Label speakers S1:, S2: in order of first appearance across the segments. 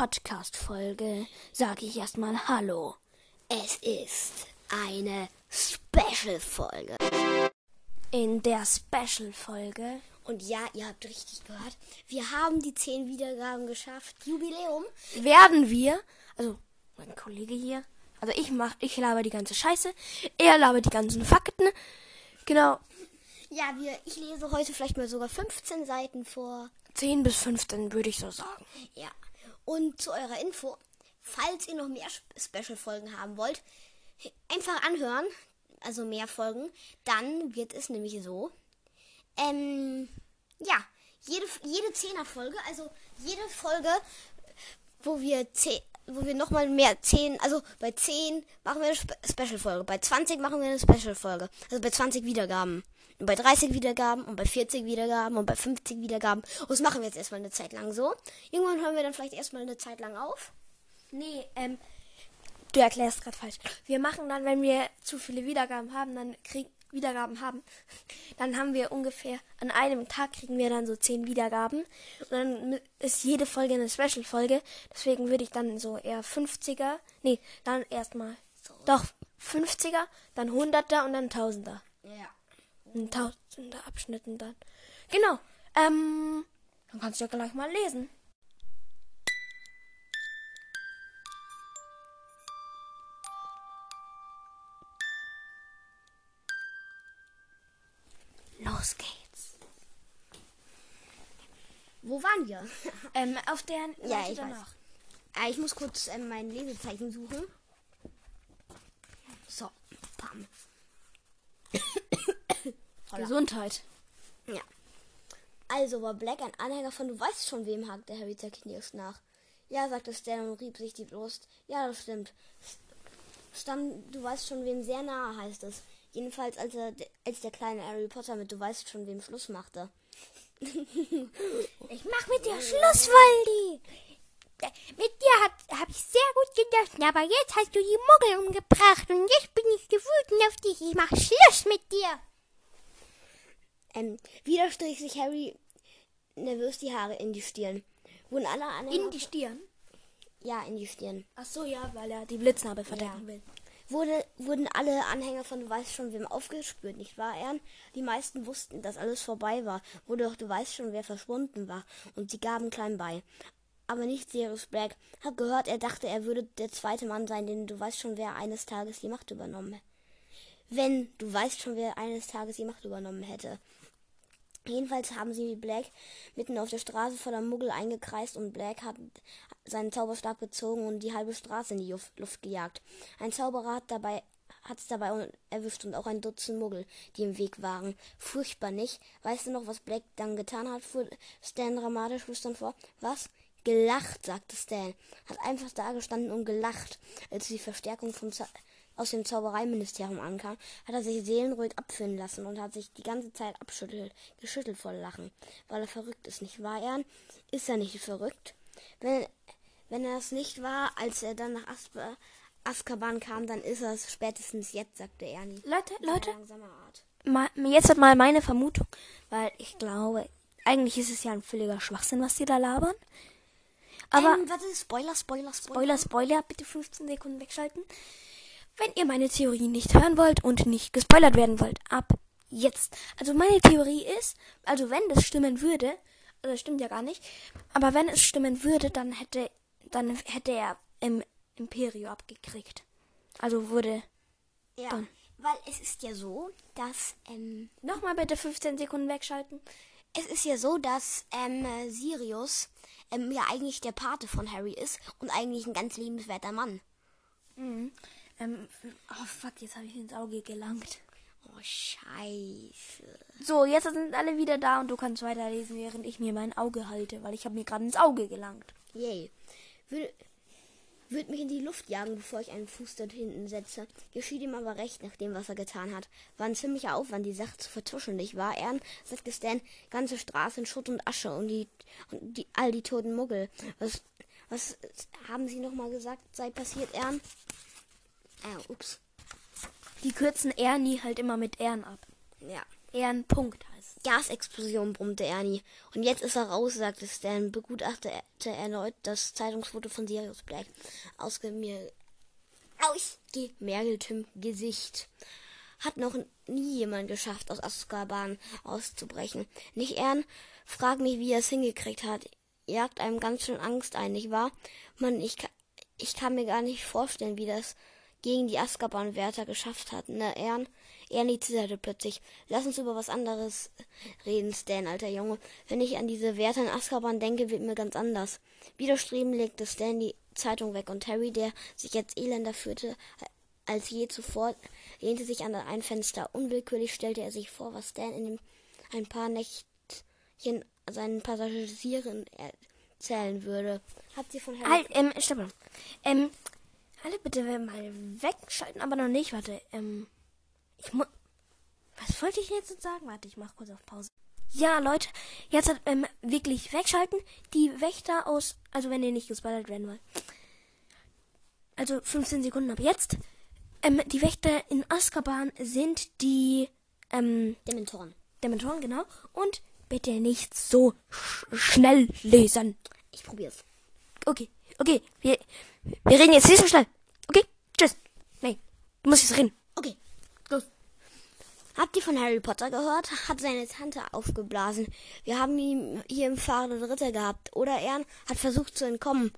S1: Podcast-Folge sage ich erstmal Hallo.
S2: Es ist eine Special-Folge.
S1: In der Special-Folge.
S2: Und ja, ihr habt richtig gehört. Wir haben die 10 Wiedergaben geschafft. Jubiläum.
S1: Werden wir, also mein Kollege hier, also ich mach, ich laber die ganze Scheiße, er labert die ganzen Fakten. Genau.
S2: Ja, wir, ich lese heute vielleicht mal sogar 15 Seiten vor.
S1: 10 bis 15 würde ich so sagen.
S2: Ja. Und zu eurer Info, falls ihr noch mehr Special-Folgen haben wollt, einfach anhören, also mehr Folgen, dann wird es nämlich so. Ähm, ja, jede, jede Zehner-Folge, also jede Folge, wo wir zehn, wo wir nochmal mehr 10, also bei 10 machen wir eine Spe Special-Folge, bei 20 machen wir eine Special-Folge, also bei 20 Wiedergaben. Und bei 30 Wiedergaben und bei 40 Wiedergaben und bei 50 Wiedergaben. Und das machen wir jetzt erstmal eine Zeit lang so. Irgendwann hören wir dann vielleicht erstmal eine Zeit lang auf.
S1: Nee, ähm, du erklärst gerade falsch. Wir machen dann, wenn wir zu viele Wiedergaben haben, dann kriegen Wiedergaben haben, dann haben wir ungefähr an einem Tag kriegen wir dann so 10 Wiedergaben und dann ist jede Folge eine Special Folge, deswegen würde ich dann so eher 50er, nee, dann erstmal so. doch 50er, dann 100er und dann 1000er.
S2: Ja
S1: in tausende Abschnitten dann. Genau. Ähm, dann kannst du ja gleich mal lesen. Los geht's.
S2: Wo waren wir?
S1: ähm, auf der
S2: ja, ich danach. Weiß. Äh, ich muss kurz ähm, mein Lesezeichen suchen. So, pam.
S1: Holla. Gesundheit.
S2: Ja. Also war Black ein Anhänger von Du weißt schon, wem hakte Harry zerknirscht nach. Ja, sagte Stan und rieb sich die Brust. Ja, das stimmt. Stand, du weißt schon, wem sehr nahe heißt es. Jedenfalls, als, er, als der kleine Harry Potter mit Du weißt schon, wem Schluss machte.
S1: ich mach mit dir Schluss, Waldi! Mit dir habe ich sehr gut genossen, aber jetzt hast du die Muggel umgebracht und jetzt bin ich gewütend auf dich. Ich mach Schluss mit dir.
S2: Ähm, wieder strich sich Harry nervös die Haare in die Stirn. Wurden alle
S1: Anhänger In die Stirn?
S2: Ja, in die Stirn.
S1: Ach so, ja, weil er die Blitznarbe verdecken ja. will.
S2: Wurde, wurden alle Anhänger von Du weißt schon, wem aufgespürt, nicht wahr, Ern? Die meisten wussten, dass alles vorbei war, doch Du weißt schon, wer verschwunden war, und sie gaben klein bei. Aber nicht Sirius Black. Hab gehört, er dachte, er würde der zweite Mann sein, den Du weißt schon, wer eines Tages die Macht übernommen Wenn Du weißt schon, wer eines Tages die Macht übernommen hätte. Jedenfalls haben sie Black mitten auf der Straße voller Muggel eingekreist und Black hat seinen Zauberstab gezogen und die halbe Straße in die Luft gejagt. Ein Zauberer hat dabei hat's dabei erwischt und auch ein Dutzend Muggel, die im Weg waren. Furchtbar nicht. Weißt du noch, was Black dann getan hat? fuhr Stan dramatisch flüsternd vor. Was? Gelacht, sagte Stan. Hat einfach da gestanden und gelacht, als die Verstärkung vom Z aus dem Zaubereiministerium ankam, hat er sich seelenruhig abführen lassen und hat sich die ganze Zeit abschüttelt, geschüttelt vor Lachen, weil er verrückt ist, nicht wahr, Ern? Ist er nicht verrückt? Wenn, wenn er es nicht war, als er dann nach Asper, Azkaban kam, dann ist er es spätestens jetzt, sagte Ernie.
S1: Leute, Leute, jetzt hat mal meine Vermutung, weil ich glaube, eigentlich ist es ja ein völliger Schwachsinn, was die da labern. Aber
S2: ähm, warte, Spoiler, Spoiler,
S1: Spoiler. Spoiler, Spoiler, bitte 15 Sekunden wegschalten. Wenn ihr meine Theorie nicht hören wollt und nicht gespoilert werden wollt, ab jetzt. Also meine Theorie ist, also wenn das stimmen würde, also das stimmt ja gar nicht, aber wenn es stimmen würde, dann hätte, dann hätte er im Imperio abgekriegt. Also wurde.
S2: Ja, dann. weil es ist ja so, dass. Ähm,
S1: Nochmal bitte 15 Sekunden wegschalten.
S2: Es ist ja so, dass ähm, Sirius ähm, ja eigentlich der Pate von Harry ist und eigentlich ein ganz liebenswerter Mann.
S1: Mhm. Ähm, oh fuck, jetzt habe ich ins Auge gelangt.
S2: Oh, scheiße.
S1: So, jetzt sind alle wieder da und du kannst weiterlesen, während ich mir mein Auge halte, weil ich habe mir gerade ins Auge gelangt.
S2: Yay. Würde, würde mich in die Luft jagen, bevor ich einen Fuß dort hinten setze. Geschieht ihm aber recht nach dem, was er getan hat. War ein ziemlicher Aufwand, die Sache zu vertuschen, nicht wahr? Ern, sagte Stan, ganze Straße in Schutt und Asche und die, und die, all die toten Muggel. Was, was haben Sie nochmal gesagt, sei passiert, Ern?
S1: Äh, ups. Die kürzen Ernie halt immer mit Ehren ab.
S2: Ja.
S1: Ehrenpunkt heißt
S2: Gasexplosion, brummte Ernie. Und jetzt ist er raus, sagte Stan, begutachtete erneut das Zeitungsfoto von Sirius Black ausgemir ausgemergeltem Gesicht. Hat noch nie jemand geschafft, aus Azkaban auszubrechen. Nicht Ern? Frag mich, wie er es hingekriegt hat. Jagt einem ganz schön Angst ein, nicht wahr? Mann, ich, ich kann mir gar nicht vorstellen, wie das gegen die Azkaban-Wärter geschafft hat. Ne, Ern? Ernie zitterte plötzlich. Lass uns über was anderes reden, Stan, alter Junge. Wenn ich an diese Wärter in Azkaban denke, wird mir ganz anders. Widerstreben legte Stan die Zeitung weg und Harry, der sich jetzt elender führte als je zuvor, lehnte sich an ein Fenster. Unwillkürlich stellte er sich vor, was Stan in ein paar Nächtchen seinen Passagieren erzählen würde. Habt ihr von
S1: Harry... Halt, ähm, stopp mal. Ähm, alle bitte mal wegschalten, aber noch nicht, warte, ähm... Ich muss. Was wollte ich jetzt sagen? Warte, ich mach kurz auf Pause. Ja, Leute, jetzt hat ähm, wirklich wegschalten. Die Wächter aus, also wenn ihr nicht gespoilert werden wollt. Also 15 Sekunden ab jetzt. Ähm, die Wächter in Azkaban sind die ähm,
S2: Dementoren.
S1: Dementoren, genau. Und bitte nicht so sch schnell lesen.
S2: Ich probier's.
S1: Okay, okay. Wir, wir reden jetzt nicht so schnell. Okay? Tschüss. Nein, du musst jetzt reden.
S2: Okay. Los. Habt ihr von Harry Potter gehört? Hat seine Tante aufgeblasen. Wir haben ihn hier im fahrenden Ritter gehabt. Oder er hat versucht zu entkommen.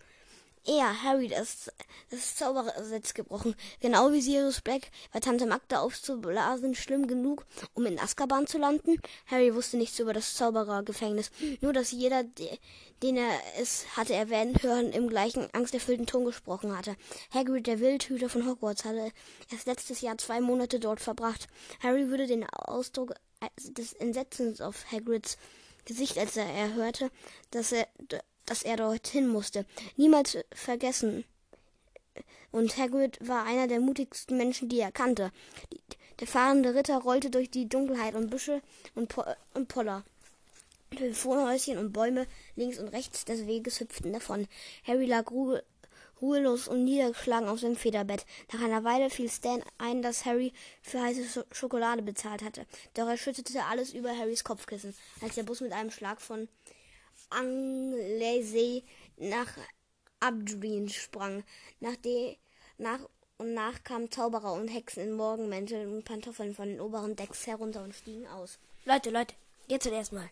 S2: Er, Harry, das, das Zauberersetz gebrochen. Genau wie Sirius Black war Tante Magda aufzublasen schlimm genug, um in Azkaban zu landen. Harry wusste nichts über das Zauberergefängnis. Nur, dass jeder, den er es hatte erwähnen hören, im gleichen angsterfüllten Ton gesprochen hatte. Hagrid, der Wildhüter von Hogwarts, hatte erst letztes Jahr zwei Monate dort verbracht. Harry würde den Ausdruck des Entsetzens auf Hagrids Gesicht, als er hörte, dass er dass er dorthin musste, niemals vergessen. Und Hagrid war einer der mutigsten Menschen, die er kannte. Der fahrende Ritter rollte durch die Dunkelheit und Büsche und, po und Poller. Telefonhäuschen und Bäume links und rechts des Weges hüpften davon. Harry lag ruhe ruhelos und niedergeschlagen auf seinem Federbett. Nach einer Weile fiel Stan ein, dass Harry für heiße Schokolade bezahlt hatte. Doch er schüttete alles über Harrys Kopfkissen, als der Bus mit einem Schlag von Anglesey nach Abdreen sprang. Nach, de, nach und nach kamen Zauberer und Hexen in Morgenmänteln und Pantoffeln von den oberen Decks herunter und stiegen aus.
S1: Leute, Leute, jetzt zuerst mal.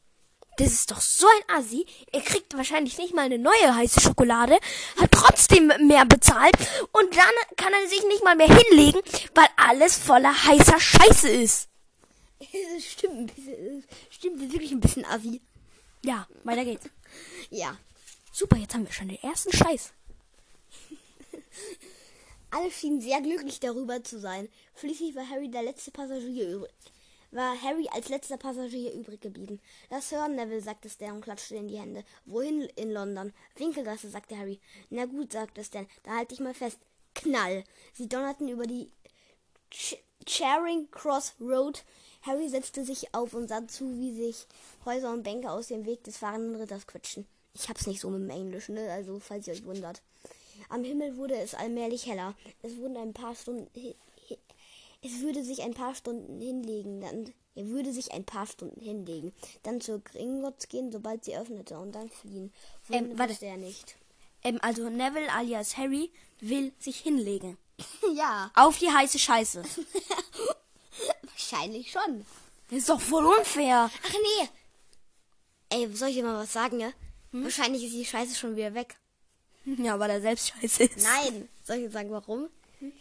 S1: Das ist doch so ein Assi. Er kriegt wahrscheinlich nicht mal eine neue heiße Schokolade, hat trotzdem mehr bezahlt und dann kann er sich nicht mal mehr hinlegen, weil alles voller heißer Scheiße ist.
S2: stimmt, ein bisschen, stimmt wirklich ein bisschen Assi.
S1: Ja, weiter geht's.
S2: ja.
S1: Super, jetzt haben wir schon den ersten Scheiß.
S2: Alle schienen sehr glücklich darüber zu sein. Schließlich war Harry der letzte Passagier übrig. War Harry als letzter Passagier übrig geblieben. Das hören, Neville, sagte Stan und klatschte in die Hände. Wohin in London? Winkelgasse, sagte Harry. Na gut, sagte Stan, da halt dich mal fest. Knall. Sie donnerten über die Ch Charing Cross Road Harry setzte sich auf und sah zu, wie sich Häuser und Bänke aus dem Weg des fahrenden Ritters quetschen. Ich hab's nicht so mit dem Englisch, ne? Also, falls ihr euch wundert. Am Himmel wurde es allmählich heller. Es wurden ein paar Stunden. Es würde sich ein paar Stunden hinlegen, dann. Er würde sich ein paar Stunden hinlegen, dann zur Gringotts gehen, sobald sie öffnete, und dann fliehen.
S1: ähm, warte. er nicht. Ähm, also Neville alias Harry will sich hinlegen.
S2: ja.
S1: Auf die heiße Scheiße.
S2: Wahrscheinlich schon.
S1: Das ist doch voll unfair.
S2: Ach nee. Ey, soll ich dir mal was sagen, ja? Hm? Wahrscheinlich ist die Scheiße schon wieder weg.
S1: Ja, weil er selbst scheiße ist.
S2: Nein. Soll ich dir sagen, warum? Hm?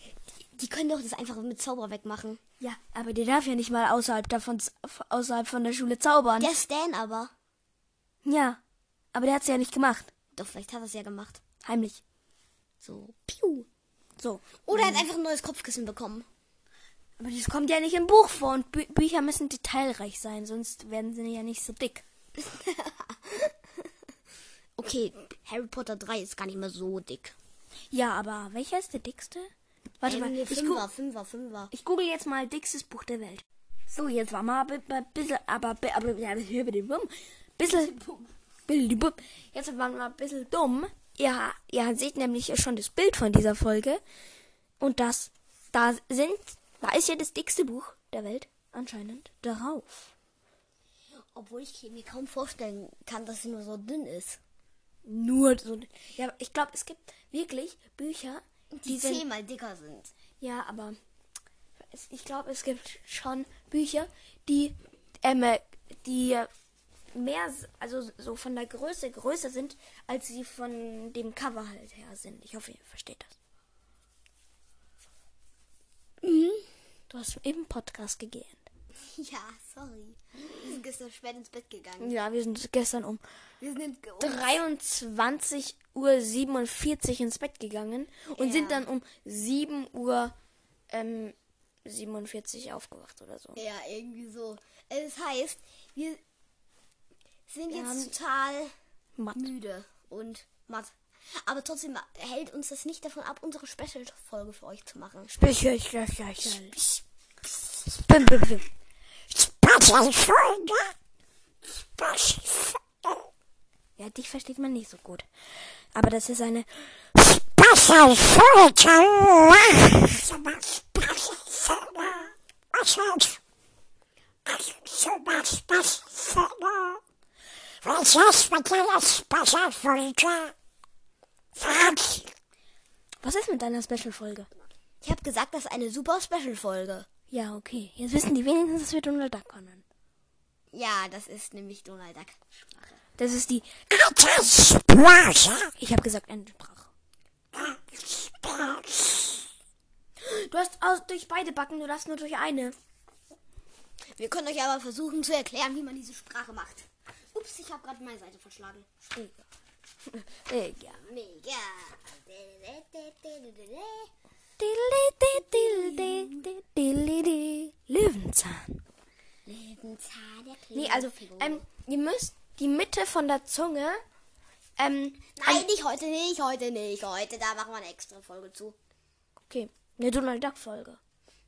S2: Die können doch das einfach mit Zauber wegmachen.
S1: Ja, aber der darf ja nicht mal außerhalb davon, außerhalb von der Schule zaubern.
S2: Der Stan aber.
S1: Ja, aber der hat's ja nicht gemacht.
S2: Doch, vielleicht hat er es ja gemacht.
S1: Heimlich.
S2: So, piu.
S1: So.
S2: Oder er hat einfach ein neues Kopfkissen bekommen.
S1: Aber das kommt ja nicht im Buch vor und Bü Bücher müssen detailreich sein, sonst werden sie ja nicht so dick.
S2: okay, Harry Potter 3 ist gar nicht mehr so dick.
S1: Ja, aber welcher ist der dickste? Warte
S2: ähm,
S1: mal,
S2: ich Fünfer, Fünfer, Fünfer.
S1: Ich google jetzt mal dickstes Buch der Welt. So, jetzt war mal ein bisschen, aber, aber, ja, hier dem Bumm. Bisschen, jetzt waren wir mal ein bisschen dumm. Ja, ihr seht nämlich schon das Bild von dieser Folge. Und das, da sind da ist ja das dickste Buch der Welt anscheinend darauf.
S2: Obwohl ich mir kaum vorstellen kann, dass sie nur so dünn ist.
S1: Nur so. Ja, ich glaube, es gibt wirklich Bücher,
S2: Die,
S1: die
S2: zehnmal dicker sind.
S1: Ja, aber ich glaube, es gibt schon Bücher, die, ähm, äh, die mehr, also so von der Größe größer sind, als sie von dem Cover halt her sind. Ich hoffe, ihr versteht das. Du hast eben Podcast gegähnt.
S2: Ja, sorry. Wir sind gestern spät ins Bett gegangen.
S1: Ja, wir sind gestern um
S2: Wir sind
S1: 23 Uhr 47 ins Bett gegangen und
S2: Ja.
S1: sind dann um 7 Uhr ähm, 47 aufgewacht oder so.
S2: Ja, irgendwie so. Es heißt, wir sind
S1: Wir
S2: jetzt total
S1: Matt.
S2: müde und matt. Aber trotzdem hält uns das nicht davon ab, unsere Special-Folge für euch zu machen.
S1: Special, special, special. Bim, bim, bim. Ja, dich versteht man nicht so gut. Aber das ist eine Special Was ist mit deiner Special-Folge?
S2: Ich habe gesagt, das ist eine super Special-Folge.
S1: Ja, okay. Jetzt wissen die wenigstens, dass wir Donald Duck können.
S2: Ja, das ist nämlich Donald Duck.
S1: Das ist die. Ich habe gesagt Endsprache. Du hast aus, durch beide Backen, du darfst nur durch eine.
S2: Wir können euch aber versuchen zu erklären, wie man diese Sprache macht. Ups, ich habe gerade meine Seite verschlagen.
S1: Egal.
S2: Mega.
S1: Löwenzahn.
S2: Löwenzahn, der
S1: Nee, also, ähm, ihr müsst die Mitte von der Zunge, ähm,
S2: Nein, nicht heute, nicht heute, nicht heute. Da machen wir eine extra Folge zu.
S1: okay, eine Donald Duck Folge.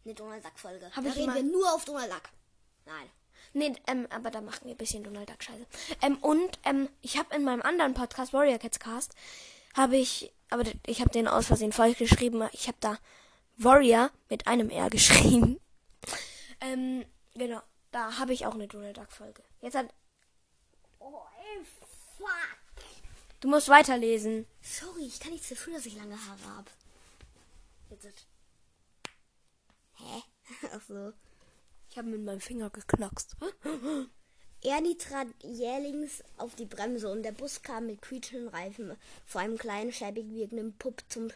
S2: Eine Donald Duck Folge.
S1: Hab
S2: da
S1: ich
S2: reden wir nur auf Donald Duck. Nein.
S1: Nee, ähm, aber da machen wir ein bisschen Donald Duck Scheiße. Ähm, und, ähm, ich habe in meinem anderen Podcast, Warrior Cats Cast, habe ich, aber ich habe den aus Versehen falsch geschrieben. Ich habe da Warrior mit einem R geschrieben. Ähm, genau, da habe ich auch eine Donald Duck Folge. Jetzt hat,
S2: Oh, ey, fuck.
S1: du musst weiterlesen.
S2: Sorry, ich kann nichts dafür, dass ich lange Haare habe. Jetzt. Hä? Ach so.
S1: Ich habe mit meinem Finger geknackst.
S2: Ernie trat jählings auf die Bremse und der Bus kam mit quietschenden Reifen vor einem kleinen, schäbig wirkenden Pub zum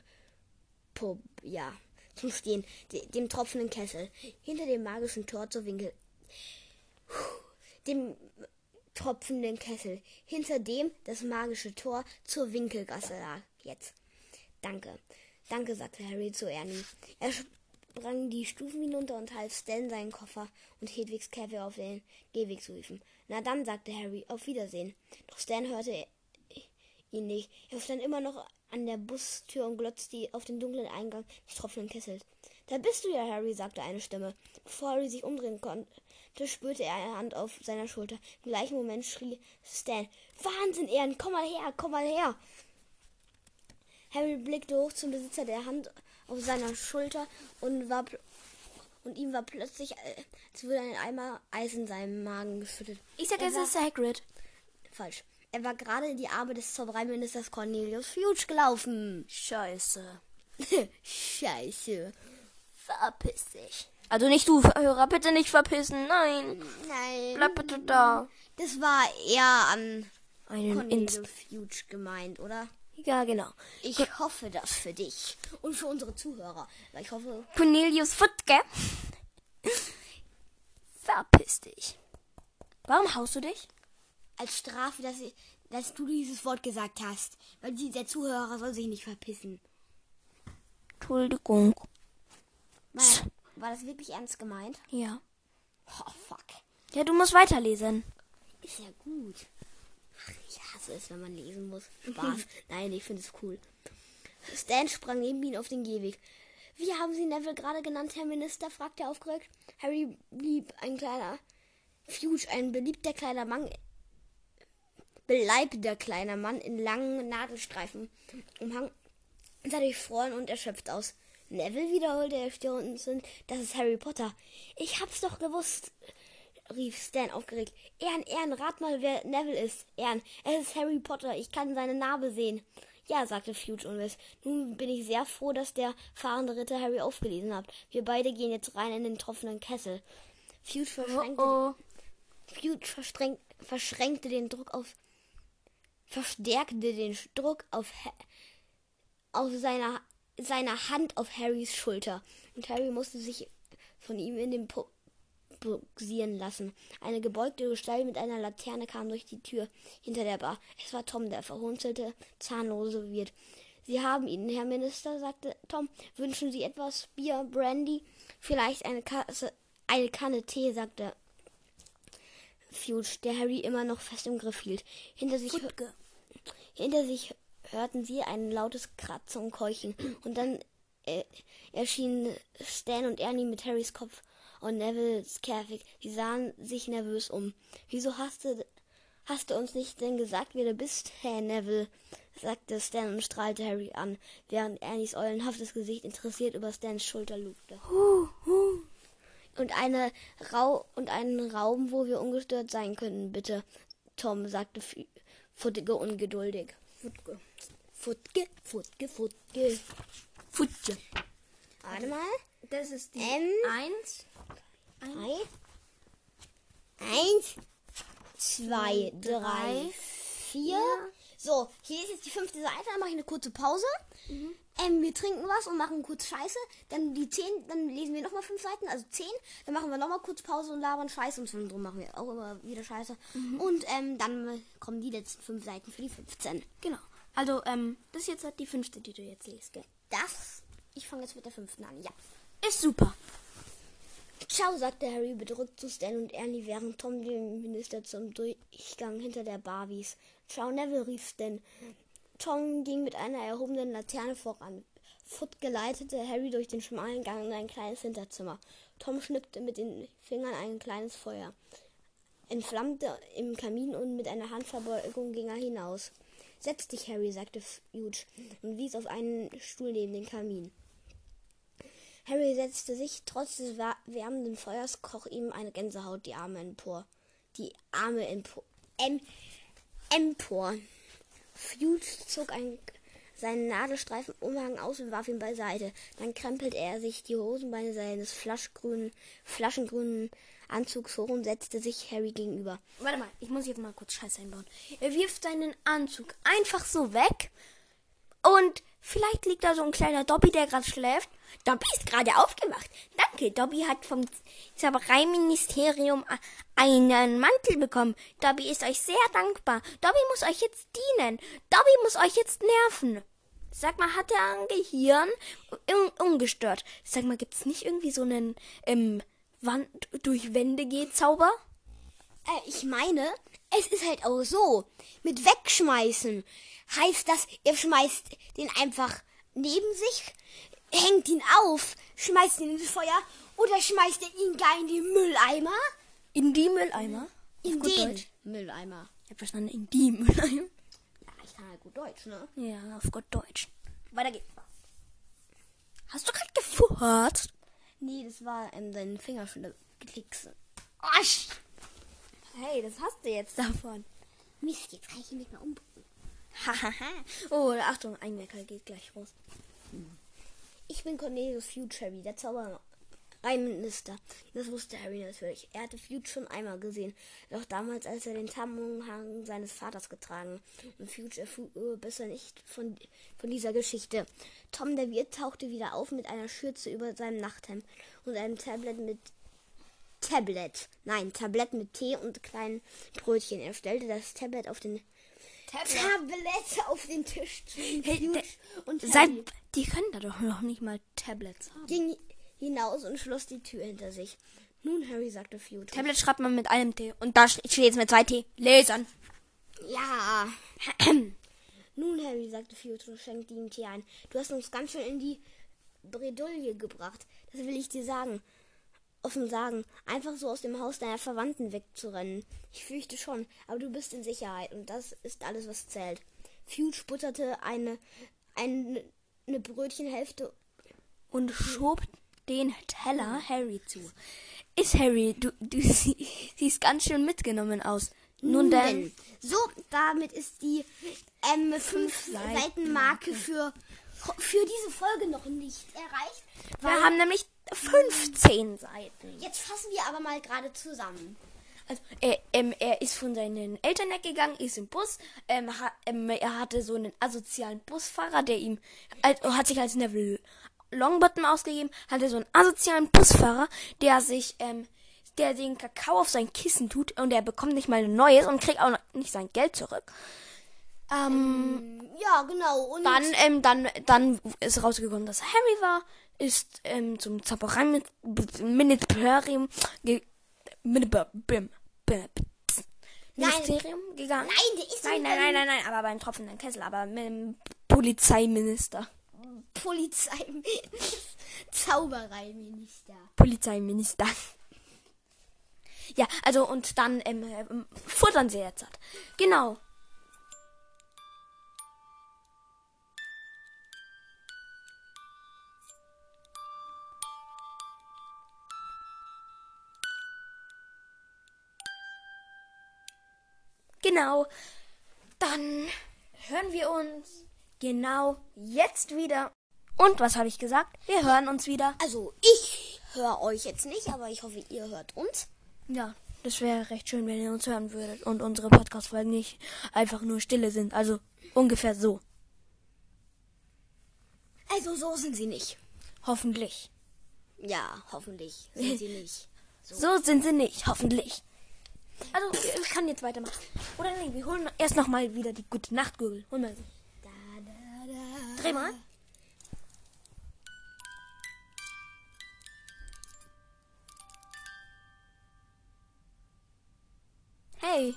S2: Pub, ja, zum Stehen, de, dem tropfenden Kessel, hinter dem magischen Tor zur Winkel, dem tropfenden Kessel, hinter dem das magische Tor zur Winkelgasse lag. Jetzt. Danke. Danke, sagte Harry zu Ernie. Er sprang die Stufen hinunter und half Stan seinen Koffer und Hedwigs Käfer auf den Gehweg zu hieven. Na dann, sagte Harry, auf Wiedersehen. Doch Stan hörte ihn nicht. Er stand immer noch an der Bustür und glotzte auf den dunklen Eingang des tropfenden Kessels. Da bist du ja, Harry, sagte eine Stimme. Bevor Harry sich umdrehen konnte, spürte er eine Hand auf seiner Schulter. Im gleichen Moment schrie Stan, Wahnsinn, Ehren, komm mal her, komm mal her. Harry blickte hoch zum Besitzer der Hand auf seiner Schulter und war und ihm war plötzlich, äh, als würde ein Eimer Eis in seinem Magen geschüttet.
S1: Ich sag,
S2: Er
S1: es ist Hagrid.
S2: Falsch. Er war gerade in die Arme des Zaubereiministers Cornelius Fuge gelaufen.
S1: Scheiße.
S2: Scheiße. Verpiss dich.
S1: Also nicht du, Hörer, bitte nicht verpissen. Nein.
S2: Nein.
S1: Bleib bitte da.
S2: Das war eher an
S1: Einen Inst.
S2: Cornelius Fuge gemeint, oder?
S1: Ja, genau.
S2: Ich hoffe das für dich und für unsere Zuhörer. Weil ich hoffe,
S1: Cornelius Futke. Verpiss dich. Warum haust du dich?
S2: als Strafe, dass, ich, dass du dieses Wort gesagt hast. Weil die, der Zuhörer soll sich nicht verpissen.
S1: Entschuldigung.
S2: War, war das wirklich ernst gemeint?
S1: Ja.
S2: Oh, fuck.
S1: Ja, du musst weiterlesen.
S2: Ist ja gut. Ach, ich hasse es, wenn man lesen muss. Spaß. Nein, ich finde es cool. Stan sprang neben ihn auf den Gehweg. Wie haben Sie Neville gerade genannt, Herr Minister? fragte er aufgeregt. Harry blieb ein kleiner Fuge, ein beliebter kleiner Mann, beleibter kleiner Mann in langen Nadelstreifen umhang, sah durchfroren und erschöpft aus. Neville wiederholte er stürmend, das ist Harry Potter. Ich hab's doch gewusst. Rief Stan aufgeregt. Ern, Ern, rat mal, wer Neville ist. Ern, es ist Harry Potter. Ich kann seine Narbe sehen. Ja, sagte Fuge unwissend. Nun bin ich sehr froh, dass der fahrende Ritter Harry aufgelesen hat. Wir beide gehen jetzt rein in den tropfenden Kessel. Fuge verschränkte,
S1: Oh,
S2: Fuge verschränk, verschränkte den Druck auf, verstärkte den Druck auf, auf seiner, seiner Hand auf Harrys Schulter. Und Harry musste sich von ihm in den po buxieren lassen. Eine gebeugte Gestalt mit einer Laterne kam durch die Tür hinter der Bar. Es war Tom, der verhunzelte, zahnlose Wirt. Sie haben ihn, Herr Minister, sagte Tom. Wünschen Sie etwas Bier, Brandy? Vielleicht eine, Kasse, eine Kanne Tee, sagte Fuge, der Harry immer noch fest im Griff hielt. Hinter sich, hinter sich hörten sie ein lautes Kratzen und Keuchen. Und dann äh, erschienen Stan und Ernie mit Harrys Kopf und Nevilles Käfig. Sie sahen sich nervös um. Wieso hast du, hast du uns nicht denn gesagt, wer du bist, Herr Neville? sagte Stan und strahlte Harry an, während Ernies eulenhaftes Gesicht interessiert über Stans Schulter lugte. Und eine Rau und einen Raum, wo wir ungestört sein könnten, bitte. Tom sagte Futtige ungeduldig.
S1: Wutke.
S2: Futge, Futge, Futge.
S1: Futke.
S2: Warte mal.
S1: Das ist die
S2: M.
S1: Eins.
S2: Eins, zwei, drei, vier. So, hier ist jetzt die fünfte Seite, dann mache ich eine kurze Pause. Ähm, wir trinken was und machen kurz Scheiße. Dann die zehn, dann lesen wir nochmal fünf Seiten, also zehn. Dann machen wir nochmal kurz Pause und labern Scheiße und zwischendrin machen wir auch immer wieder Scheiße. Und ähm, dann kommen die letzten fünf Seiten für die 15.
S1: Genau. Also, ähm, das ist jetzt halt die fünfte, die du jetzt liest, gell?
S2: Das, ich fange jetzt mit der fünften an, ja.
S1: Ist super.
S2: Ciao, sagte Harry bedrückt zu Stan und Ernie, während Tom den Minister zum Durchgang hinter der Bar wies. Ciao, Neville, rief Stan. Tom ging mit einer erhobenen Laterne voran. Foot geleitete Harry durch den schmalen Gang in ein kleines Hinterzimmer. Tom schnippte mit den Fingern ein kleines Feuer, entflammte im Kamin und mit einer Handverbeugung ging er hinaus. Setz dich, Harry, sagte Fuge und wies auf einen Stuhl neben den Kamin. Harry setzte sich, trotz des wärmenden Feuers kroch ihm eine Gänsehaut die Arme empor. Die Arme empor. Em, empor. Fuge zog ein, seinen nadelstreifen Umhang aus und warf ihn beiseite. Dann krempelte er sich die Hosenbeine seines flaschgrünen, flaschengrünen Anzugs hoch und setzte sich Harry gegenüber.
S1: Warte mal, ich muss jetzt mal kurz Scheiße einbauen. Er wirft seinen Anzug einfach so weg. Und vielleicht liegt da so ein kleiner Dobby, der gerade schläft. Dobby ist gerade aufgewacht. Danke, Dobby hat vom Zaubereiministerium einen Mantel bekommen. Dobby ist euch sehr dankbar. Dobby muss euch jetzt dienen. Dobby muss euch jetzt nerven. Sag mal, hat er ein Gehirn? Un ungestört. Sag mal, gibt's nicht irgendwie so einen ähm, Wand durch Wände geht Zauber?
S2: Äh, ich meine, es ist halt auch so. Mit wegschmeißen heißt das, ihr schmeißt den einfach neben sich, hängt ihn auf, schmeißt ihn ins Feuer oder schmeißt ihr ihn gar in die Mülleimer?
S1: In die Mülleimer?
S2: In
S1: gut
S2: den
S1: Deutsch.
S2: Mülleimer.
S1: Ich hab verstanden, in die Mülleimer.
S2: Ja, ich kann halt gut Deutsch, ne?
S1: Ja, auf Gott Deutsch. Weiter geht's. Hast du gerade gefurzt?
S2: Nee, das war ähm, dein Fingerschnicksen.
S1: Asch! Hey, das hast du jetzt davon.
S2: Mist, jetzt kann ich ihn nicht mehr umbringen.
S1: Hahaha. oh, Achtung, ein Wecker geht gleich los.
S2: Ich bin Cornelius Future, der Zaubereiminister. Das wusste Harry natürlich. Er hatte Fuge schon einmal gesehen, doch damals, als er den Tarnumhang seines Vaters getragen. Und Fuge erfuhr besser nicht von, von dieser Geschichte. Tom, der Wirt, tauchte wieder auf mit einer Schürze über seinem Nachthemd und einem Tablet mit Tablet. Nein, Tablett mit Tee und kleinen Brötchen. Er stellte das Tablet auf den Tablet auf den Tisch
S1: Hey,
S2: und
S1: Seit, die können da doch noch nicht mal Tablets haben.
S2: ging hinaus und schloss die Tür hinter sich. Nun, Harry, sagte Fuge.
S1: Tablet schreibt man mit einem T. Und da steht jetzt mit zwei T. Lesern.
S2: Ja. Nun, Harry, sagte Fuge und schenkte ihm Tee ein. Du hast uns ganz schön in die Bredouille gebracht. Das will ich dir sagen. Offen sagen. Einfach so aus dem Haus deiner Verwandten wegzurennen. Ich fürchte schon, aber du bist in Sicherheit und das ist alles, was zählt. Fuge butterte eine, eine, eine Brötchenhälfte
S1: Und schob den Teller Harry zu. ist Harry? Du, du sie, siehst ganz schön mitgenommen aus. Nun denn.
S2: So, damit ist die ähm, fünf
S1: Seiten.
S2: Seiten Marke für, für diese Folge noch nicht erreicht.
S1: Wir haben nämlich 15 Seiten.
S2: Jetzt fassen wir aber mal gerade zusammen.
S1: Also, er, ähm, er ist von seinen Eltern weggegangen, ist im Bus. Ähm, ha, ähm, er hatte so einen asozialen Busfahrer, der ihm als, hat sich als Neville Longbottom ausgegeben, hatte so einen asozialen Busfahrer, der sich, ähm, der den Kakao auf sein Kissen tut und er bekommt nicht mal ein neues und kriegt auch nicht sein Geld zurück. Ähm,
S2: Ja, genau. Und
S1: dann, ähm, dann, dann ist rausgekommen, dass Harry war, ist ähm, zum Zaubereiministerium ge Min- bim- bim- Ministerium gegangen.
S2: Nein, der ist
S1: nein, nein, nein, nein, nein, aber beim tropfenden Kessel, aber mit dem Polizeiminister.
S2: Polizei. Zaubereiminister.
S1: Polizeiminister. Ja, also und dann ähm, ähm, futtern sie jetzt. halt. Genau. Genau. Dann hören wir uns genau jetzt wieder. Und was habe ich gesagt? Wir hören uns wieder.
S2: Also, ich höre euch jetzt nicht, aber ich hoffe, ihr hört uns.
S1: Ja, das wäre recht schön, wenn ihr uns hören würdet und unsere Podcast-Folgen nicht einfach nur Stille sind. Also ungefähr so.
S2: Also, so sind sie nicht.
S1: Hoffentlich.
S2: Ja, hoffentlich sind sie nicht.
S1: So sind sie nicht, hoffentlich. Also, ich kann jetzt weitermachen. Oder nee, wir holen erst nochmal wieder die gute Nachtgurgel. Hol mal sie. Dreh mal. Hey.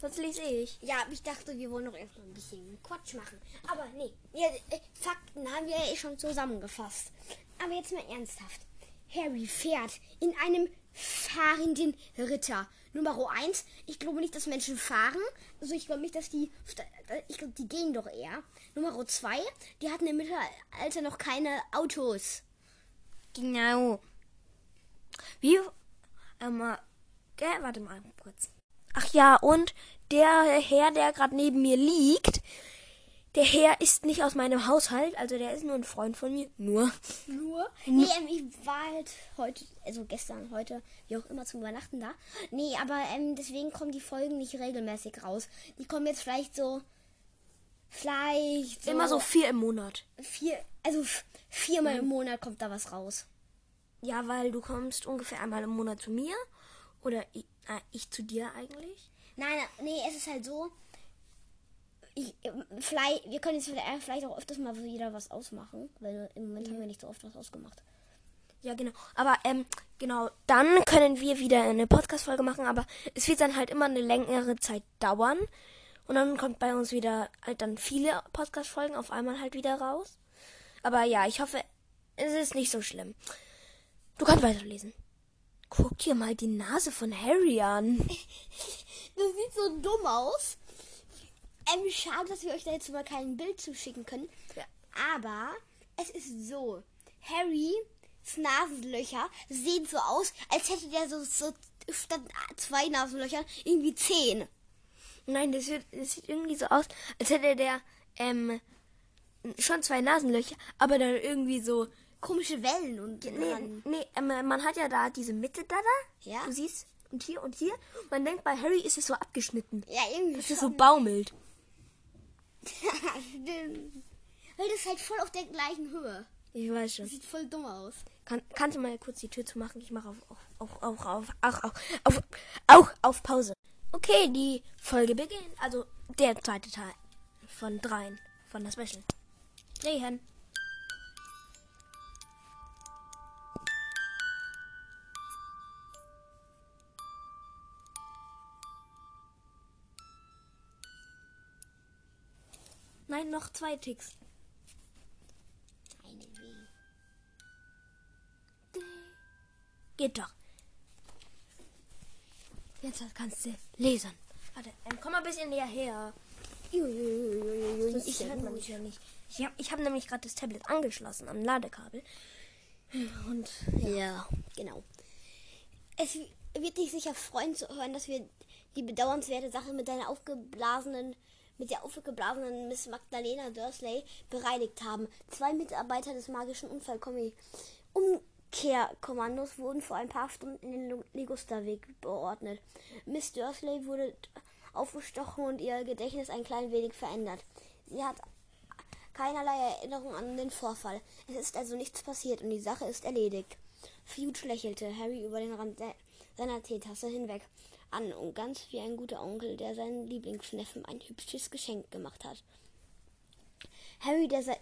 S1: Sonst lese ich.
S2: Ja, ich dachte, wir wollen noch erstmal ein bisschen Quatsch machen. Aber nee, ja, äh, Fakten haben wir ja eh schon zusammengefasst. Aber jetzt mal ernsthaft. Harry fährt in einem fahrenden Ritter. Nummer eins, ich glaube nicht, dass Menschen fahren. Also ich glaube nicht, dass die. Ich glaube, die gehen doch eher. Nummer zwei, die hatten im Mittelalter noch keine Autos.
S1: Genau. Wie? Ähm, der, warte mal kurz. Ach ja, und der Herr, der gerade neben mir liegt, der Herr ist nicht aus meinem Haushalt, also der ist nur ein Freund von mir. Nur.
S2: Nur? Nee, ähm, ich war halt heute, also gestern, heute, wie auch immer zum Übernachten da. Nee, aber ähm, deswegen kommen die Folgen nicht regelmäßig raus. Die kommen jetzt vielleicht so, vielleicht so
S1: Immer so vier im Monat.
S2: vier, also viermal im Monat kommt da was raus.
S1: Ja, weil du kommst ungefähr einmal im Monat zu mir. Oder ich, äh, ich zu dir eigentlich.
S2: Nein, nee, es ist halt so. Ich, vielleicht, wir können jetzt vielleicht auch öfters mal wieder was ausmachen, weil im Moment haben wir nicht so oft was ausgemacht.
S1: Ja, genau. Aber, ähm, genau, dann können wir wieder eine Podcast-Folge machen, aber es wird dann halt immer eine längere Zeit dauern. Und dann kommt bei uns wieder halt dann viele Podcast-Folgen auf einmal halt wieder raus. Aber ja, ich hoffe, es ist nicht so schlimm. Du kannst weiterlesen. Guck dir mal die Nase von Harry an.
S2: Das sieht so dumm aus. Ähm, schade, dass wir euch da jetzt mal kein Bild zuschicken können.
S1: Ja.
S2: Aber es ist so. Harrys Nasenlöcher sehen so aus, als hätte der so, so statt zwei Nasenlöchern irgendwie zehn.
S1: Nein, das, wird, das sieht irgendwie so aus, als hätte der, ähm, schon zwei Nasenlöcher, aber dann irgendwie so
S2: Komische Wellen und
S1: Nee, nee ähm, man hat ja da diese Mitte da, da.
S2: Ja.
S1: Du siehst, und hier und hier. Man denkt, bei Harry ist es so abgeschnitten.
S2: Ja, irgendwie
S1: Das ist so baumelt.
S2: Stimmt. Weil das ist halt voll auf der gleichen Höhe.
S1: Ich weiß schon.
S2: Das sieht voll dumm aus.
S1: Kann, kannst du mal kurz die Tür zumachen? Ich mache auf, auf, auf, auf, auf, auch, auf, auf, auch auf Pause. Okay, die Folge beginnt. Also der zweite Teil von dreien von der Special. Drehen. Nein, noch zwei Ticks.
S2: Eine Weh.
S1: Geht doch. Jetzt kannst du lesen. Warte, ähm, komm mal ein bisschen näher her.
S2: Uiuiuiui,
S1: Ich man mich ja nicht. Ich habe ich hab nämlich gerade das Tablet angeschlossen am Ladekabel. Und
S2: Ja, genau. Es wird dich sicher freuen zu hören, dass wir die bedauernswerte Sache mit deiner aufgeblasenen, mit der aufgeblasenen Miss Magdalena Dursley bereinigt haben. Zwei Mitarbeiter des magischen Unfallkommi Umkehrkommandos wurden vor ein paar Stunden in den Ligusterweg beordnet. Miss Dursley wurde aufgestochen und ihr Gedächtnis ein klein wenig verändert. Sie hat keinerlei Erinnerung an den Vorfall. Es ist also nichts passiert und die Sache ist erledigt. Fuge lächelte Harry über den Rand se- seiner Teetasse hinweg an und ganz wie ein guter Onkel, der seinen Lieblingsneffen ein hübsches Geschenk gemacht hat. Harry, der se